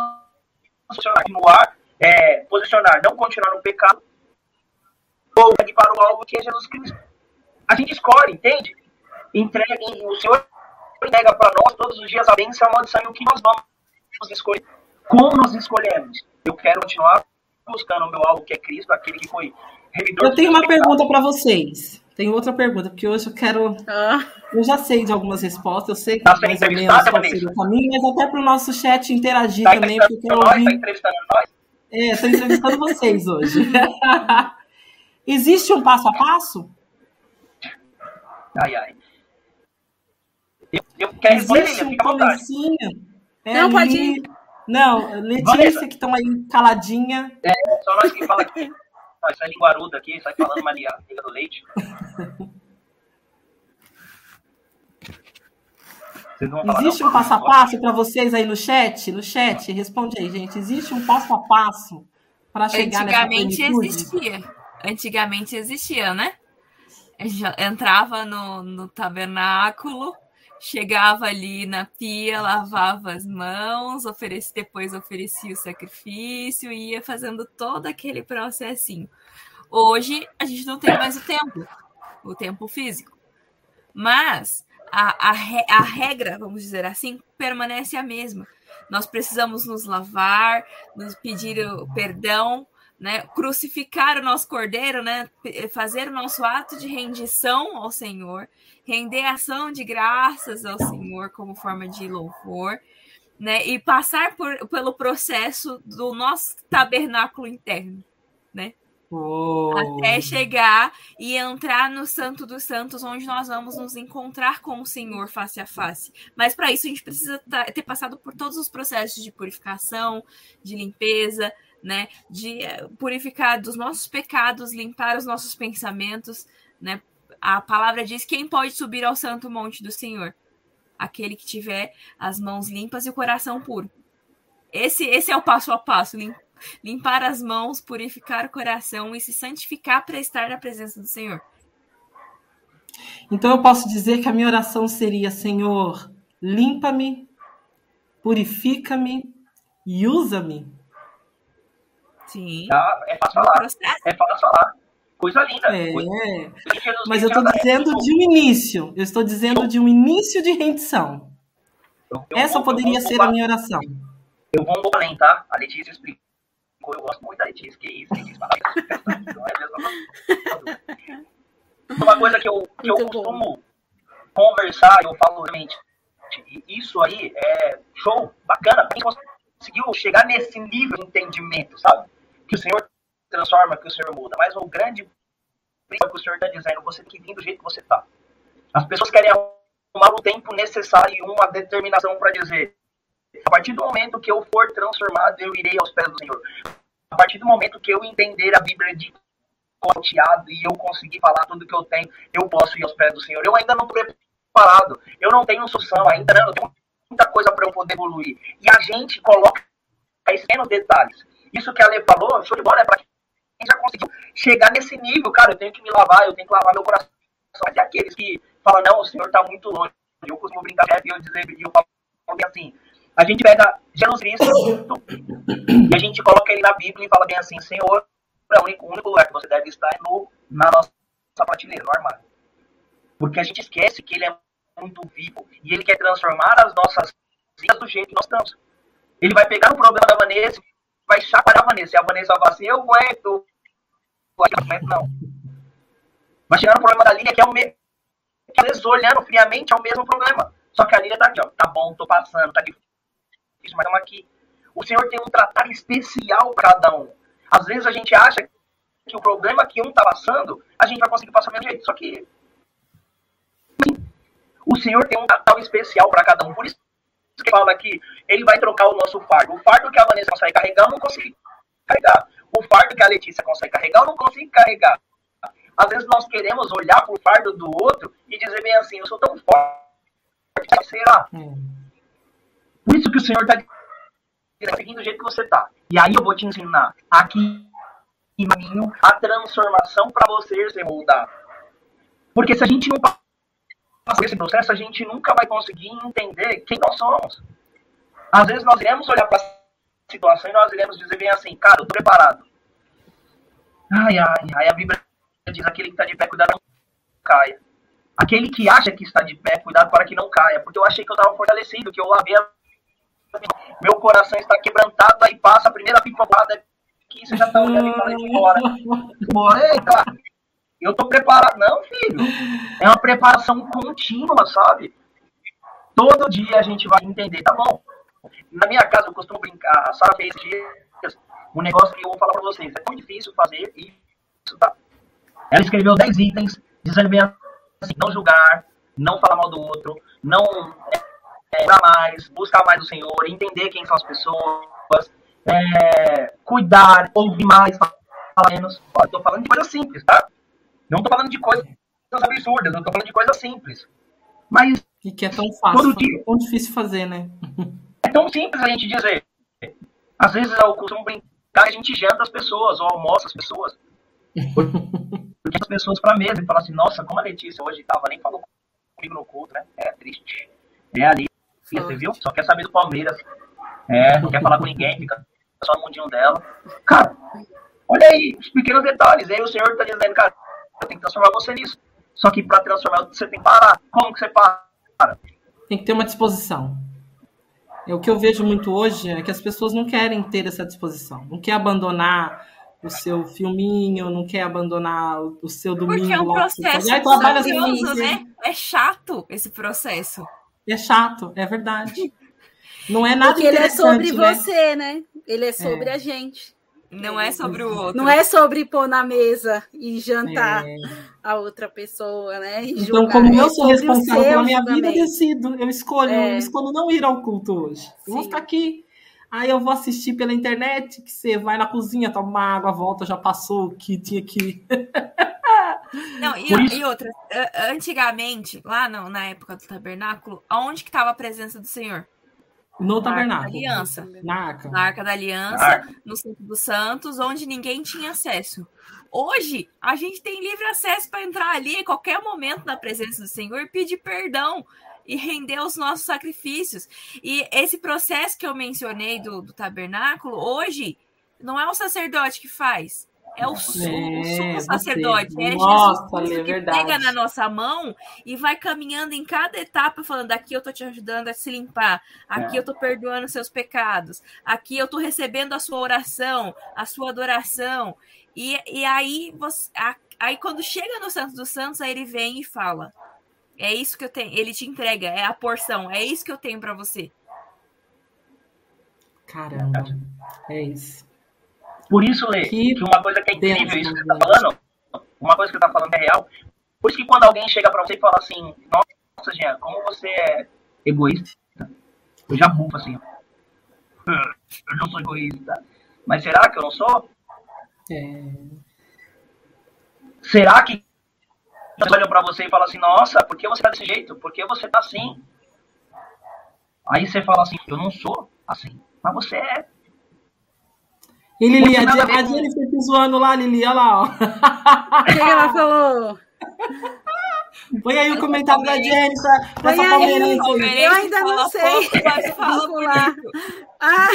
B: nos continuar, é, posicionar, não continuar no pecado, ou para o alvo que é Jesus Cristo. A gente escolhe, entende? Entrega, o Senhor entrega para nós todos os dias a bênção e a maldição e o que nós vamos escolher. Como nós escolhemos? Eu quero continuar buscando o meu alvo que é Cristo, aquele que foi
D: revidor. Eu tenho uma pergunta para vocês. Tenho outra pergunta, porque hoje eu quero. Ah. Eu já sei de algumas respostas, eu sei que tá mais ou menos o caminho, mas até para o nosso chat interagir tá também, porque eu nós, ouvir. Tá entrevistando nós? É, estou entrevistando vocês hoje. [laughs] Existe um passo a passo?
B: Ai, ai. Eu, eu quero Existe um
D: comecinho? É não, pode ir. Não, Letícia, Vanessa. que estão aí caladinha.
B: É, só nós que fala aqui. [laughs] sai linguaruda aqui, sai falando Maria Liga do Leite.
D: Existe um passo a passo para vocês aí no chat? No chat, responde aí, gente. Existe um passo a passo para chegar
A: Antigamente existia. Antigamente existia, né? Entrava no, no tabernáculo, chegava ali na pia, lavava as mãos, oferecia, depois oferecia o sacrifício ia fazendo todo aquele processinho. Hoje a gente não tem mais o tempo, o tempo físico. Mas a, a, a regra, vamos dizer assim, permanece a mesma. Nós precisamos nos lavar, nos pedir perdão, né? crucificar o nosso cordeiro, né? fazer o nosso ato de rendição ao Senhor, render ação de graças ao Senhor como forma de louvor. Né, e passar por, pelo processo do nosso tabernáculo interno, né? Oh. Até chegar e entrar no Santo dos Santos, onde nós vamos nos encontrar com o Senhor face a face. Mas para isso a gente precisa ter passado por todos os processos de purificação, de limpeza, né? De eh, purificar dos nossos pecados, limpar os nossos pensamentos, né? A palavra diz: quem pode subir ao santo monte do Senhor? Aquele que tiver as mãos limpas e o coração puro. Esse, esse é o passo a passo, limpar as mãos, purificar o coração e se santificar para estar na presença do Senhor.
D: Então eu posso dizer que a minha oração seria: Senhor, limpa-me, purifica-me e usa-me.
A: Sim.
B: Tá? É fácil falar. É fácil falar. Coisa linda. É.
D: Mas eu estou dizendo de um início. Eu estou dizendo de um início de rendição. Eu, eu Essa vou, poderia ser a minha oração.
B: Eu vou um além, tá? A Letícia explica eu gosto muito da Letícia, que isso, Letícia Não é? Uma coisa que eu, que eu costumo conversar, eu falo realmente, isso aí é show, bacana, quem conseguiu chegar nesse nível de entendimento, sabe? Que o Senhor transforma, que o Senhor muda, mas o grande princípio que o Senhor está dizendo, você tem que vir do jeito que você está. As pessoas querem arrumar o tempo necessário e uma determinação para dizer, a partir do momento que eu for transformado, eu irei aos pés do Senhor. A partir do momento que eu entender a Bíblia de teado e eu conseguir falar tudo que eu tenho, eu posso ir aos pés do Senhor. Eu ainda não estou preparado. Eu não tenho solução ainda, não. Eu tenho muita coisa para eu poder evoluir. E a gente coloca esses pequenos detalhes. Isso que a Lê falou, show de bola, é para quem já conseguiu chegar nesse nível, cara, eu tenho que me lavar, eu tenho que lavar meu coração. Mas é aqueles que falam, não, o Senhor está muito longe. Eu costumo brincar, e eu dizer, eu falo assim, a gente pega Jesus Cristo e a gente coloca ele na Bíblia e fala bem assim, Senhor, é o único, o único lugar que você deve estar é no, na nossa prateleira, no armário. Porque a gente esquece que ele é muito vivo e ele quer transformar as nossas vidas do jeito que nós estamos. Ele vai pegar o problema da Vanessa, vai chacoalhar a Vanessa. E a Vanessa vai falar assim, eu aguento. Não. Vai chegar no problema da Lília, que é o mesmo. Que às vezes, olhando friamente, é o mesmo problema. Só que a Lília tá aqui, ó. Tá bom, tô passando, tá difícil mas estamos aqui. O Senhor tem um tratado especial para cada um. Às vezes a gente acha que o problema que um está passando, a gente vai conseguir passar do mesmo jeito. Só que o Senhor tem um tratado especial para cada um. Por isso que fala que ele vai trocar o nosso fardo. O fardo que a Vanessa consegue carregar, eu não consigo carregar. O fardo que a Letícia consegue carregar, eu não consigo carregar. Às vezes nós queremos olhar para o fardo do outro e dizer bem assim, eu sou tão forte, será? Hum. Por isso que o Senhor está seguindo do jeito que você está. E aí eu vou te ensinar aqui caminho a transformação para você ser moldado. Porque se a gente não passar esse processo, a gente nunca vai conseguir entender quem nós somos. Às vezes nós iremos olhar para a situação e nós iremos dizer bem assim, cara, eu estou preparado. Ai, ai, ai, a Bíblia diz aquele que está de pé, cuidado não caia. Aquele que acha que está de pé, cuidado para que não caia. Porque eu achei que eu estava fortalecido, que eu havia meu coração está quebrantado, aí passa a primeira pipoada que você já está olhando e fala fora. Bora, [laughs] eita, eu tô preparado. Não, filho. É uma preparação contínua, sabe? Todo dia a gente vai entender, tá bom? Na minha casa eu costumo brincar, a Sara fez dias um negócio que eu vou falar para vocês. É tão difícil fazer isso, tá? Ela escreveu 10 itens, dizendo bem assim, não julgar, não falar mal do outro, não é, mais, buscar mais o Senhor, entender quem são as pessoas, é, cuidar, ouvir mais, menos. Ó, tô falando de coisa simples, tá? Não tô falando de coisas absurdas, eu tô falando de coisa simples. Mas.
D: E que é tão fácil, todo dia, é tão difícil fazer, né? [laughs]
B: é tão simples a gente dizer. Às vezes eu costumo brincar, a gente janta as pessoas, ou almoça as pessoas. Porque as pessoas pra mesa e falam assim, nossa, como a Letícia hoje tava, nem falou comigo no culto, né? É triste. É ali, você viu? Só quer saber do Palmeiras. É, não quer falar com ninguém, fica só no mundinho dela. Cara, olha aí, os pequenos detalhes. Aí o Senhor tá dizendo, cara, eu tenho que transformar você nisso. Só que para transformar, você tem que parar. Como que você para?
D: Tem que ter uma disposição. É, o que eu vejo muito hoje é que as pessoas não querem ter essa disposição. Não quer abandonar o seu filminho, não quer abandonar o seu domingo.
A: Porque é um processo lá, né? É chato esse processo.
D: É chato, é verdade. [laughs] Não é nada
C: Porque ele é sobre né? você, né? Ele é sobre é. a gente.
A: Não é sobre o outro.
C: Não é sobre pôr na mesa e jantar é. a outra pessoa, né?
D: E então, julgar. como eu é sou responsável pela minha vida, eu decido. Eu escolho, é. eu escolho não ir ao culto hoje. Eu Sim. vou ficar aqui. Aí eu vou assistir pela internet, que você vai na cozinha, toma uma água, volta, já passou o que tinha que. [laughs]
A: Não, e, e, outra, antigamente, lá não, na época do tabernáculo, aonde que estava a presença do Senhor?
D: No tabernáculo.
A: Aliança.
D: Na arca.
A: Na arca da aliança, arca. no Santo dos Santos, onde ninguém tinha acesso. Hoje, a gente tem livre acesso para entrar ali em qualquer momento na presença do Senhor e pedir perdão e render os nossos sacrifícios. E esse processo que eu mencionei do, do tabernáculo, hoje, não é o sacerdote que faz, é o sumo, é, sumo sacerdote. É
D: Nossa, Jesus
A: é que pega na nossa mão e vai caminhando em cada etapa, falando: aqui eu tô te ajudando a se limpar, aqui é. eu tô perdoando seus pecados, aqui eu tô recebendo a sua oração, a sua adoração. E, e aí, você, a, aí, quando chega no Santo dos Santos, aí ele vem e fala: é isso que eu tenho. Ele te entrega, é a porção, é isso que eu tenho para você.
D: Caramba, é isso.
B: Por isso, Lê, que, que uma coisa que é incrível, isso que você está falando, uma coisa que você está falando é real. Por isso que quando alguém chega para você e fala assim, nossa, Jean, como você é egoísta, eu já bufo assim, [laughs] eu não sou egoísta. Mas será que eu não sou? É... Será que eles olham para você e falam assim, nossa, por que você tá desse jeito? Por que você tá assim? Aí você fala assim, eu não sou assim, mas você é.
D: E Lili, a, a, a Jennifer te zoando lá, Lili, olha lá, ó.
C: O que ela falou?
D: Põe aí o comentário da Jennifer.
C: Põe aí, eu ainda não sei. [laughs] Vamos lá. Ah.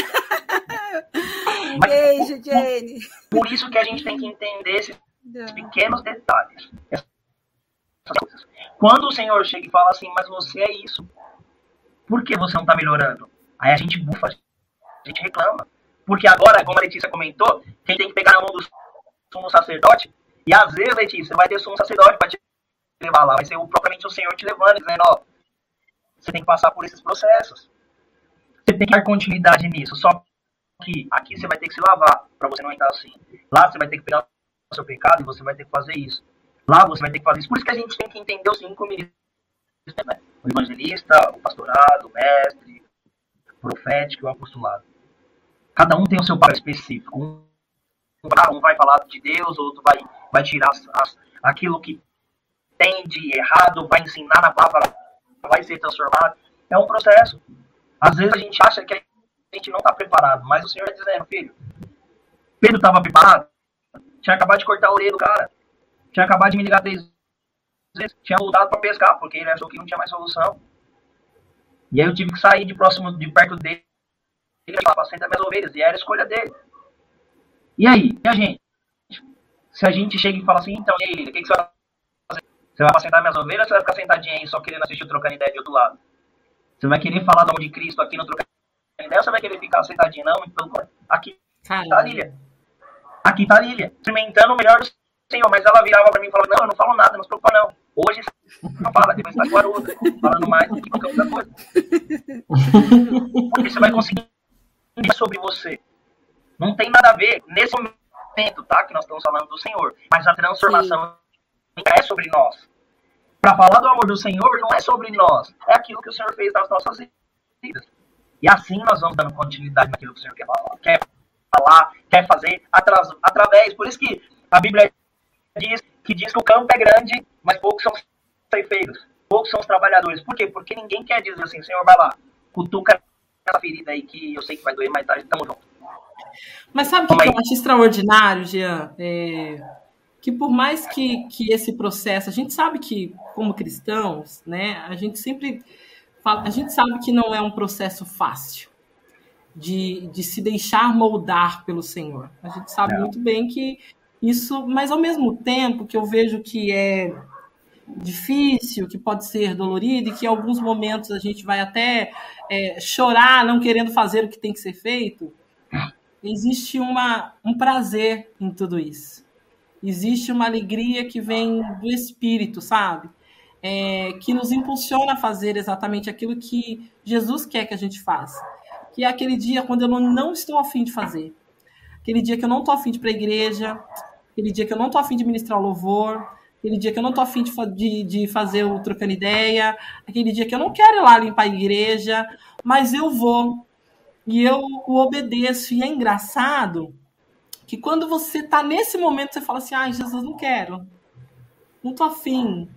C: Beijo, Jenny.
B: Por isso que a gente tem que entender esses pequenos detalhes. Quando o Senhor chega e fala assim, mas você é isso, por que você não está melhorando? Aí a gente bufa, a gente reclama. Porque agora, como a Letícia comentou, quem tem que pegar na mão do sumo sacerdote, e às vezes, Letícia, vai ter sumo sacerdote para te levar lá, vai ser o, propriamente o Senhor te levando, dizendo, ó, você tem que passar por esses processos. Você tem que dar continuidade nisso, só que aqui você vai ter que se lavar para você não entrar assim. Lá você vai ter que pegar o seu pecado e você vai ter que fazer isso. Lá você vai ter que fazer isso. Por isso que a gente tem que entender os cinco ministros, né? O evangelista, o pastorado, o mestre, o profético e o apostolado. Cada um tem o seu papel específico. Um, um vai falar de Deus, outro vai, vai tirar as, as, aquilo que tem de errado, vai ensinar na palavra, vai ser transformado. É um processo. Às vezes a gente acha que a gente não está preparado, mas o Senhor está dizendo, filho, Pedro estava preparado, tinha acabado de cortar a orelha do cara, tinha acabado de me ligar três vezes, tinha voltado para pescar, porque ele achou que não tinha mais solução. E aí eu tive que sair de próximo, de perto dele ele apacenta minhas ovelhas, e era a escolha dele. E aí, e a gente? Se a gente chega e fala assim, então, e aí, o que, que você vai fazer? Você vai apacentar minhas ovelhas ou você vai ficar sentadinho aí só querendo assistir trocando ideia de outro lado? Você vai querer falar do amor de Cristo aqui no trocando ideia ou você vai querer ficar sentadinho? Não, pelo Aqui Caramba. tá a Lília. Aqui tá a Lília, experimentando o melhor do Senhor, mas ela virava pra mim e falava, não, eu não falo nada, não se preocupa não. Hoje não fala, depois tá com a outra, falando mais do que qualquer outra coisa. [laughs] Porque você vai conseguir é sobre você. Não tem nada a ver nesse momento, tá? Que nós estamos falando do Senhor. Mas a transformação Sim. é sobre nós. Para falar do amor do Senhor não é sobre nós. É aquilo que o Senhor fez nas nossas vidas. E assim nós vamos dando continuidade naquilo que o Senhor quer falar. Quer falar, quer fazer através. Por isso que a Bíblia diz que diz que o campo é grande, mas poucos são ceifeiros, poucos são os trabalhadores. Por quê? Porque ninguém quer dizer assim, Senhor, vai lá, cutuca essa ferida aí que eu sei que vai doer, mas tá, estamos juntos.
D: Mas sabe o que, eu acho extraordinário, Jean? É, que por mais que, que esse processo, a gente sabe que, como cristãos, né, a gente sempre fala, a gente sabe que não é um processo fácil de, de se deixar moldar pelo Senhor. A gente sabe não. muito bem que isso, mas ao mesmo tempo que eu vejo que é difícil, que pode ser dolorido e que em alguns momentos a gente vai até é, chorar não querendo fazer o que tem que ser feito, existe uma, um prazer em tudo isso. Existe uma alegria que vem do espírito, sabe? É, que nos impulsiona a fazer exatamente aquilo que Jesus quer que a gente faça. Que é aquele dia quando eu não estou afim de fazer. Aquele dia que eu não estou afim de ir para a igreja, aquele dia que eu não estou afim de ministrar o louvor, aquele dia que eu não estou afim de, de, de fazer o trocando ideia, aquele dia que eu não quero ir lá limpar a igreja, mas eu vou e eu o obedeço. E é engraçado que quando você está nesse momento, você fala assim: ai, Jesus, não quero, não estou afim.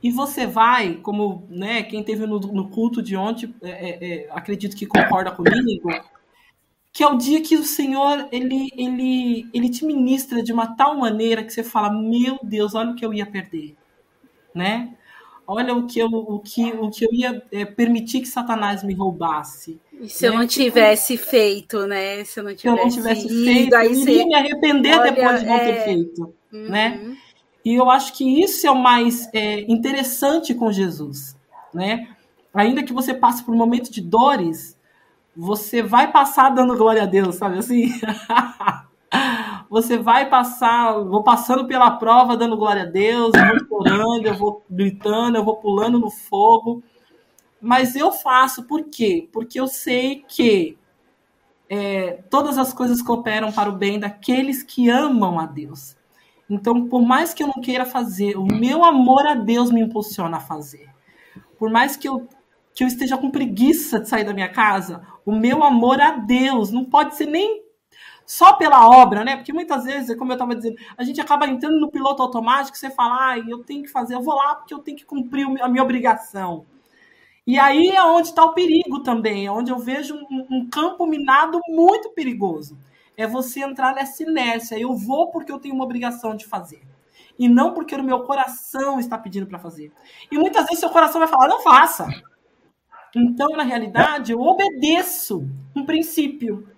D: E você vai, como né, quem teve no, no culto de ontem, é, é, é acredito que concorda comigo, que é o dia que o Senhor ele, ele, ele te ministra de uma tal maneira que você fala: Meu Deus, olha o que eu ia perder, né? Olha o que eu, o que, o que eu ia é, permitir que Satanás me roubasse.
C: E se né? eu não tivesse feito, né? Se eu não tivesse,
D: se eu não tivesse ido, feito, eu iria você... me arrepender Olha, depois de não ter é... feito, uhum. né? E eu acho que isso é o mais é, interessante com Jesus, né? Ainda que você passe por um momento de dores, você vai passar dando glória a Deus, sabe assim? [laughs] você vai passar, vou passando pela prova dando glória a Deus, eu vou chorando, eu vou gritando, eu vou pulando no fogo. Mas eu faço por quê? Porque eu sei que é, todas as coisas cooperam para o bem daqueles que amam a Deus. Então, por mais que eu não queira fazer, o meu amor a Deus me impulsiona a fazer. Por mais que eu que eu esteja com preguiça de sair da minha casa, o meu amor a Deus não pode ser nem só pela obra, né? Porque muitas vezes, como eu estava dizendo, a gente acaba entrando no piloto automático, você fala, ah, eu tenho que fazer, eu vou lá porque eu tenho que cumprir a minha obrigação. E aí é onde está o perigo também, é onde eu vejo um, um, campo minado muito perigoso. É você entrar nessa inércia. Eu vou porque eu tenho uma obrigação de fazer. E não porque o meu coração está pedindo para fazer. E muitas vezes seu coração vai falar, não faça. Então, na realidade, eu obedeço um princípio.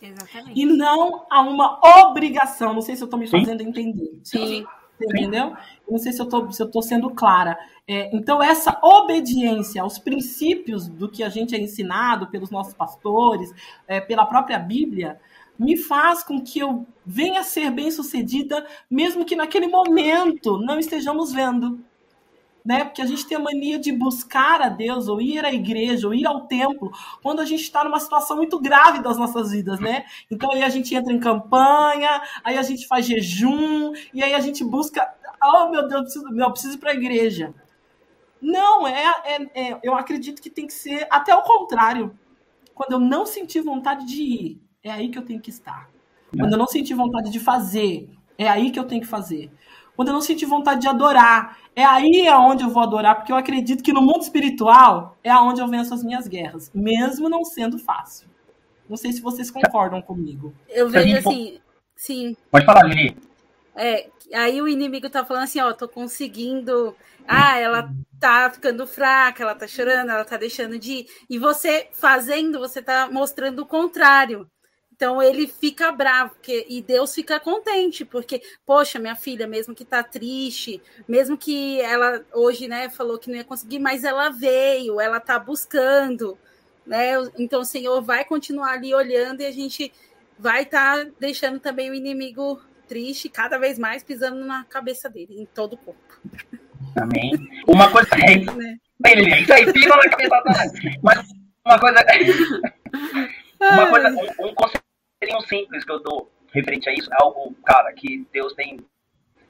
D: Exatamente. E não a uma obrigação. Não sei se eu estou me fazendo Sim. entender. Sim. Entendeu? Não sei se eu estou se eu tô sendo clara. É, então, essa obediência aos princípios do que a gente é ensinado pelos nossos pastores, é, pela própria Bíblia, me faz com que eu venha a ser bem sucedida, mesmo que naquele momento não estejamos vendo né? Porque a gente tem a mania de buscar a Deus, ou ir à igreja, ou ir ao templo, quando a gente está numa situação muito grave das nossas vidas, né? Então aí a gente entra em campanha, aí a gente faz jejum, e aí a gente busca. Oh, meu Deus, eu preciso, eu preciso ir para a igreja. Não, é, é, é, eu acredito que tem que ser até o contrário. Quando eu não sentir vontade de ir, é aí que eu tenho que estar. Quando eu não sentir vontade de fazer, é aí que eu tenho que fazer. Quando eu não sentir vontade de adorar, é aí aonde eu vou adorar, porque eu acredito que no mundo espiritual é aonde eu venço as minhas guerras, mesmo não sendo fácil. Não sei se vocês concordam comigo.
C: Eu vejo assim, sim.
B: Pode falar, Lili.
C: É, aí o inimigo tá falando assim, ó, tô conseguindo. Ah, ela tá ficando fraca, ela tá chorando, ela tá deixando de ir. E você fazendo, você tá mostrando o contrário. Então ele fica bravo, porque, e Deus fica contente, porque, poxa, minha filha, mesmo que tá triste, mesmo que ela hoje, né, falou que não ia conseguir, mas ela veio, ela tá buscando, né? Então o Senhor vai continuar ali olhando e a gente vai estar tá deixando também o inimigo triste, cada vez mais pisando na cabeça dele, em todo o corpo.
B: Amém. Uma coisa. É, né? Isso aí, pisa na cabeça Mas uma coisa. Uma coisa, um, um conselho um simples que eu dou referente a isso, é algo, cara, que Deus tem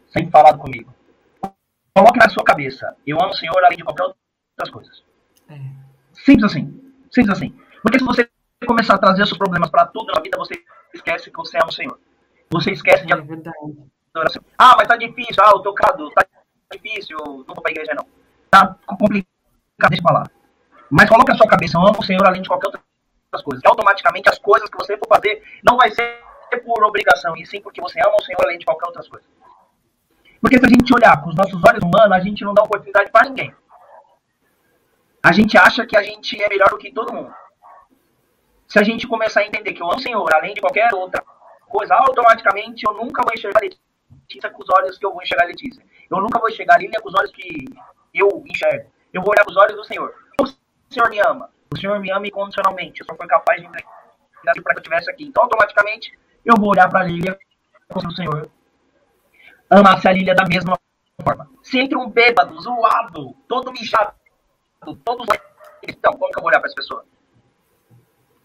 B: sempre falado comigo. Coloque na sua cabeça, eu amo o Senhor além de qualquer outras coisas. É. Simples assim. Simples assim. Porque se você começar a trazer seus problemas para tudo na vida, você esquece que você ama o Senhor. Você esquece de
D: É
B: adoração. Ah, mas tá difícil. Ah, eu tô cado, tá difícil. Não vou pra igreja, não. Tá complicado, eu falar. Mas coloca a sua cabeça, eu amo o Senhor além de qualquer outra coisa. E automaticamente as coisas que você for fazer não vai ser por obrigação, e sim porque você ama o Senhor além de qualquer outra coisa. Porque se a gente olhar com os nossos olhos humanos, a gente não dá oportunidade para ninguém. A gente acha que a gente é melhor do que todo mundo. Se a gente começar a entender que eu amo o Senhor além de qualquer outra coisa, automaticamente eu nunca vou enxergar Letícia com os olhos que eu vou enxergar Letícia. Eu nunca vou enxergar Lília com os olhos que eu enxergo. Eu vou olhar com os olhos do Senhor. O Senhor me ama. O Senhor me ama incondicionalmente. O Senhor foi capaz de me para que eu estivesse aqui. Então, automaticamente, eu vou olhar para a Lília como o Senhor amasse a Lília da mesma forma. Se entra um bêbado, zoado, todo mijado, todo então, como que eu vou olhar para essa pessoa?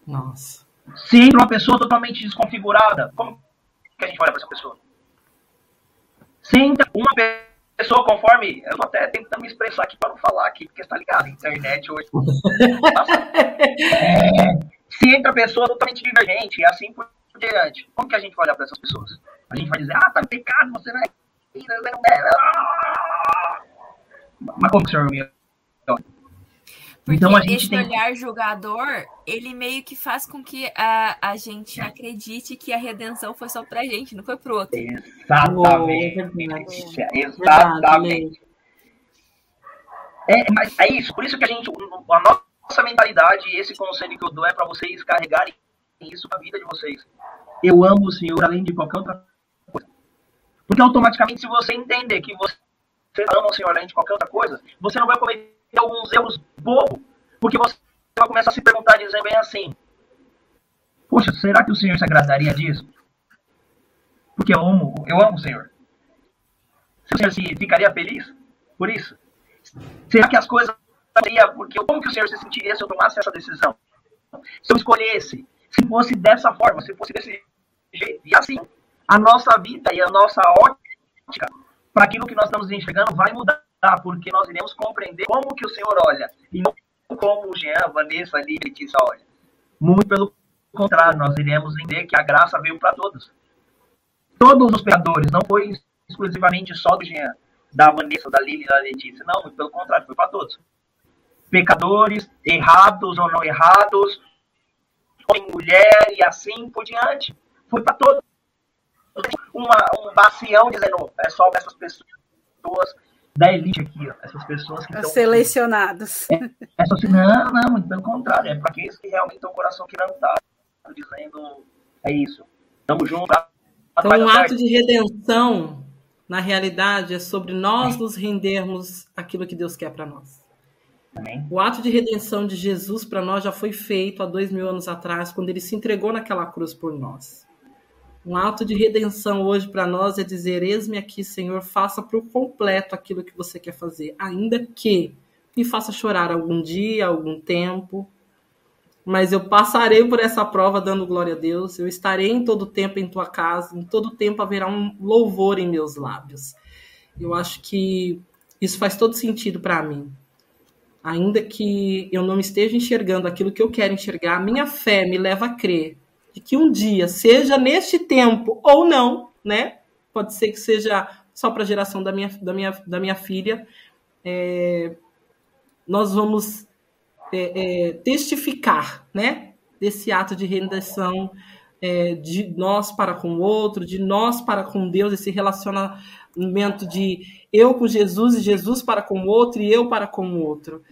D: Nossa.
B: Se entra uma pessoa totalmente desconfigurada, como que a gente olha para essa pessoa? Se entra uma pessoa conforme. Eu tô até tentando me expressar aqui para não falar aqui, porque está ligado, a internet hoje. [laughs] é, se entra a pessoa totalmente divergente, e assim por diante, como que a gente vai olhar para essas pessoas? A gente vai dizer, ah, tá pecado, você não é. Você não é. Mas como que o senhor me
A: porque então, a gente esse tem... olhar julgador, ele meio que faz com que a, a gente acredite que a redenção foi só pra gente, não foi pro outro.
B: Exatamente. Exatamente. É, mas é isso, por isso que a gente, a nossa mentalidade, esse conselho que eu dou é para vocês carregarem isso na vida de vocês. Eu amo o Senhor além de qualquer outra coisa. Porque automaticamente, se você entender que você ama o Senhor além de qualquer outra coisa, você não vai cometer alguns erros bobos, porque você vai começar a se perguntar dizendo bem assim: Poxa, será que o Senhor se agradaria disso? Porque eu amo, eu amo o Senhor. Se o Senhor se ficaria feliz por isso? Será que as coisas seria porque como que o Senhor se sentiria se eu tomasse essa decisão? Se eu escolhesse, se fosse dessa forma, se fosse desse jeito. E assim, a nossa vida e a nossa ótica para aquilo que nós estamos enxergando vai mudar porque nós iremos compreender como que o Senhor olha, e não como o Jean, Vanessa, ali, Letícia olha. Muito pelo contrário, nós iremos entender que a graça veio para todos. Todos os pecadores, não foi exclusivamente só do Jean, da Vanessa, da Lili, da Letícia. Não, muito pelo contrário, foi para todos. Pecadores, errados ou não errados, homem, mulher e assim por diante. Foi para todos. Uma, um bacião dizendo, é só essas pessoas da elite aqui, ó, essas pessoas que estão.
C: Selecionados.
B: É, é só assim, não, não, muito pelo contrário, é para aqueles que realmente têm o coração quebrantado, dizendo, é isso, tamo junto.
D: Então, um ato de redenção, na realidade, é sobre nós nos rendermos aquilo que Deus quer para nós.
B: Amém.
D: O ato de redenção de Jesus para nós já foi feito há dois mil anos atrás, quando ele se entregou naquela cruz por nós. Um ato de redenção hoje para nós é dizer: Eis-me aqui, Senhor, faça por completo aquilo que você quer fazer, ainda que me faça chorar algum dia, algum tempo. Mas eu passarei por essa prova dando glória a Deus. Eu estarei em todo tempo em tua casa, em todo tempo haverá um louvor em meus lábios. Eu acho que isso faz todo sentido para mim. Ainda que eu não esteja enxergando aquilo que eu quero enxergar, minha fé me leva a crer de que um dia, seja neste tempo ou não, né? Pode ser que seja só para a geração da minha, da minha, da minha filha, é, nós vamos é, é, testificar, né? Desse ato de redenção é, de nós para com o outro, de nós para com Deus, esse relacionamento de eu com Jesus e Jesus para com o outro e eu para com o outro.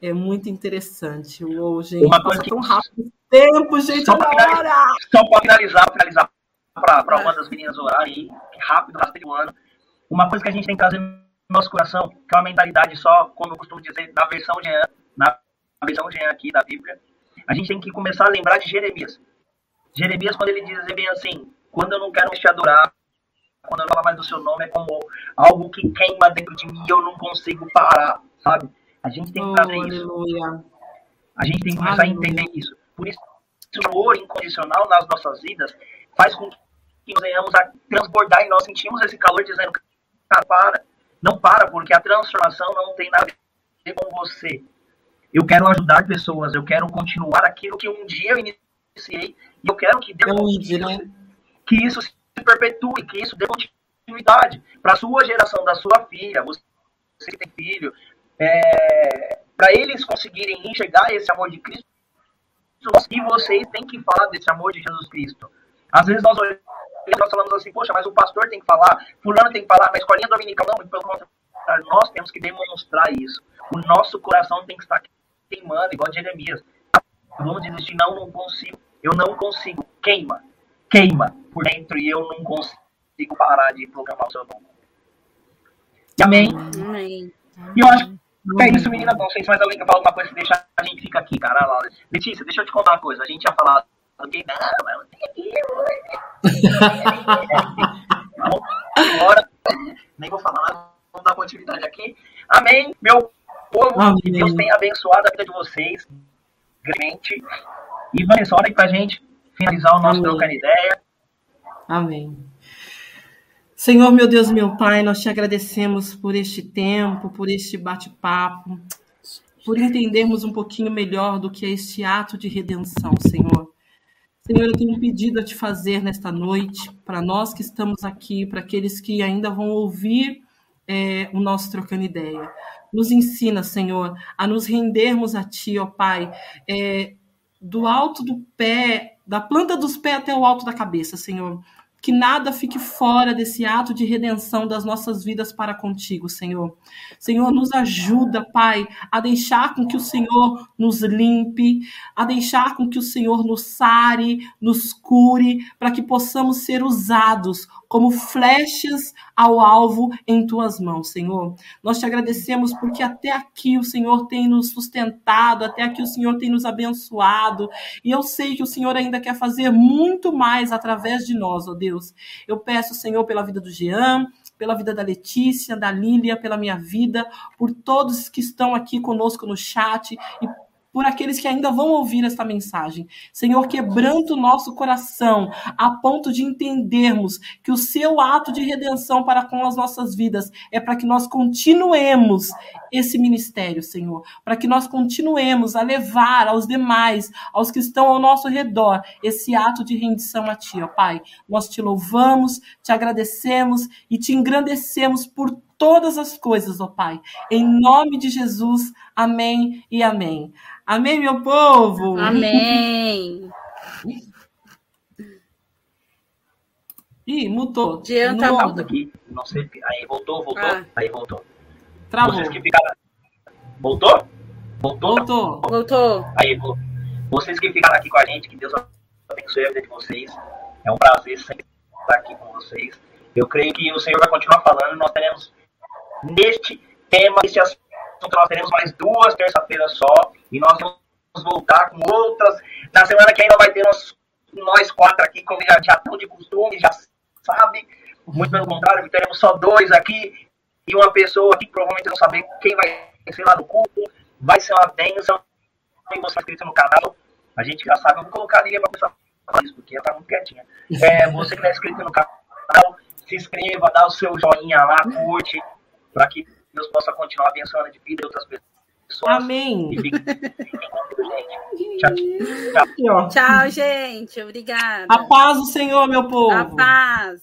D: É muito interessante. Uou, gente, Uma passa tão rápido tempo, gente, só para
B: finalizar, só para finalizar, finalizar para uma das meninas orar aí, rápido, rápido, ano. Uma coisa que a gente tem que trazer no nosso coração, que é uma mentalidade só, como eu costumo dizer, na versão de na versão de aqui da Bíblia, a gente tem que começar a lembrar de Jeremias. Jeremias, quando ele diz bem assim, quando eu não quero te adorar, quando eu não falo mais do seu nome, é como algo que queima dentro de mim e eu não consigo parar, sabe? A gente tem que trazer oh, isso. Aleluia. A gente tem que começar aleluia. a entender isso. Por isso, o amor incondicional nas nossas vidas faz com que nós venhamos a transbordar e nós sentimos esse calor dizendo, cara, para. Não para, porque a transformação não tem nada a ver com você. Eu quero ajudar pessoas, eu quero continuar aquilo que um dia eu iniciei. E eu quero que Deus,
D: né?
B: que isso se perpetue, que isso dê continuidade para a sua geração, da sua filha, você que tem filho, é, para eles conseguirem enxergar esse amor de Cristo, e vocês têm que falar desse amor de Jesus Cristo. Às vezes nós olhamos nós falamos assim, poxa, mas o pastor tem que falar, fulano tem que falar, na escolinha dominical não, pelo contrário, nós temos que demonstrar isso. O nosso coração tem que estar queimando, igual Jeremias. Vamos desistir, não, não consigo. Eu não consigo. Queima. Queima por dentro e eu não consigo parar de proclamar o seu nome. Amém? Amém. E eu acho que é isso, menina. Não sei se mais alguém quer falar alguma coisa deixa a gente fica aqui, cara. Letícia, deixa eu te contar uma coisa. A gente ia falar alguém, não, mas não tem aqui. Vamos embora. Nem vou falar, vamos dar continuidade aqui. Amém, meu povo. Amém. Que Deus tenha abençoado a vida de vocês grandemente. E Vanessa, hora aí pra gente finalizar o nosso trocando ideia.
D: Amém. Senhor, meu Deus, meu Pai, nós te agradecemos por este tempo, por este bate-papo, por entendermos um pouquinho melhor do que é este ato de redenção, Senhor. Senhor, eu tenho um pedido a te fazer nesta noite, para nós que estamos aqui, para aqueles que ainda vão ouvir é, o nosso trocando ideia. Nos ensina, Senhor, a nos rendermos a Ti, ó Pai, é, do alto do pé, da planta dos pés até o alto da cabeça, Senhor que nada fique fora desse ato de redenção das nossas vidas para contigo, Senhor. Senhor, nos ajuda, Pai, a deixar com que o Senhor nos limpe, a deixar com que o Senhor nos sare, nos cure, para que possamos ser usados como flechas ao alvo em tuas mãos, Senhor. Nós te agradecemos porque até aqui o Senhor tem nos sustentado, até aqui o Senhor tem nos abençoado, e eu sei que o Senhor ainda quer fazer muito mais através de nós, ó Deus. Eu peço, Senhor, pela vida do Jean, pela vida da Letícia, da Lília, pela minha vida, por todos que estão aqui conosco no chat e por aqueles que ainda vão ouvir esta mensagem. Senhor, quebrando o nosso coração a ponto de entendermos que o seu ato de redenção para com as nossas vidas é para que nós continuemos esse ministério, Senhor, para que nós continuemos a levar aos demais, aos que estão ao nosso redor, esse ato de rendição a Ti, ó Pai. Nós te louvamos, te agradecemos e te engrandecemos por todas as coisas, ó Pai. Em nome de Jesus, amém e amém. Amém, meu povo?
C: Amém.
D: Ih, mutou.
B: Jean tá volta aqui. Não sei. Aí voltou, voltou. Ah. Aí voltou.
D: Travou. Vocês
B: que ficaram. Voltou?
D: Voltou? Voltou.
C: Voltou.
B: Aí, vocês que ficaram aqui com a gente, que Deus abençoe a vida de vocês. É um prazer sempre estar aqui com vocês. Eu creio que o Senhor vai continuar falando. Nós teremos neste tema, neste assunto, nós teremos mais duas terça-feiras só. E nós vamos voltar com outras. Na semana que ainda vai ter nós, nós quatro aqui, como já, estão de costume, já sabe. Muito pelo contrário, teremos só dois aqui e uma pessoa aqui, provavelmente não saber quem vai ser lá no culto. Vai ser uma bênção. E você inscrito no canal, a gente já sabe. Eu vou colocar ali para pessoa falar isso, porque ela está muito quietinha. É, você que está inscrito no canal, se inscreva, dá o seu joinha lá, curte, para que Deus possa continuar abençoando de vida outras pessoas.
D: Amém. [laughs]
C: Tchau, tchau. Tchau, gente. Obrigada.
D: A paz do Senhor, meu povo.
C: A paz.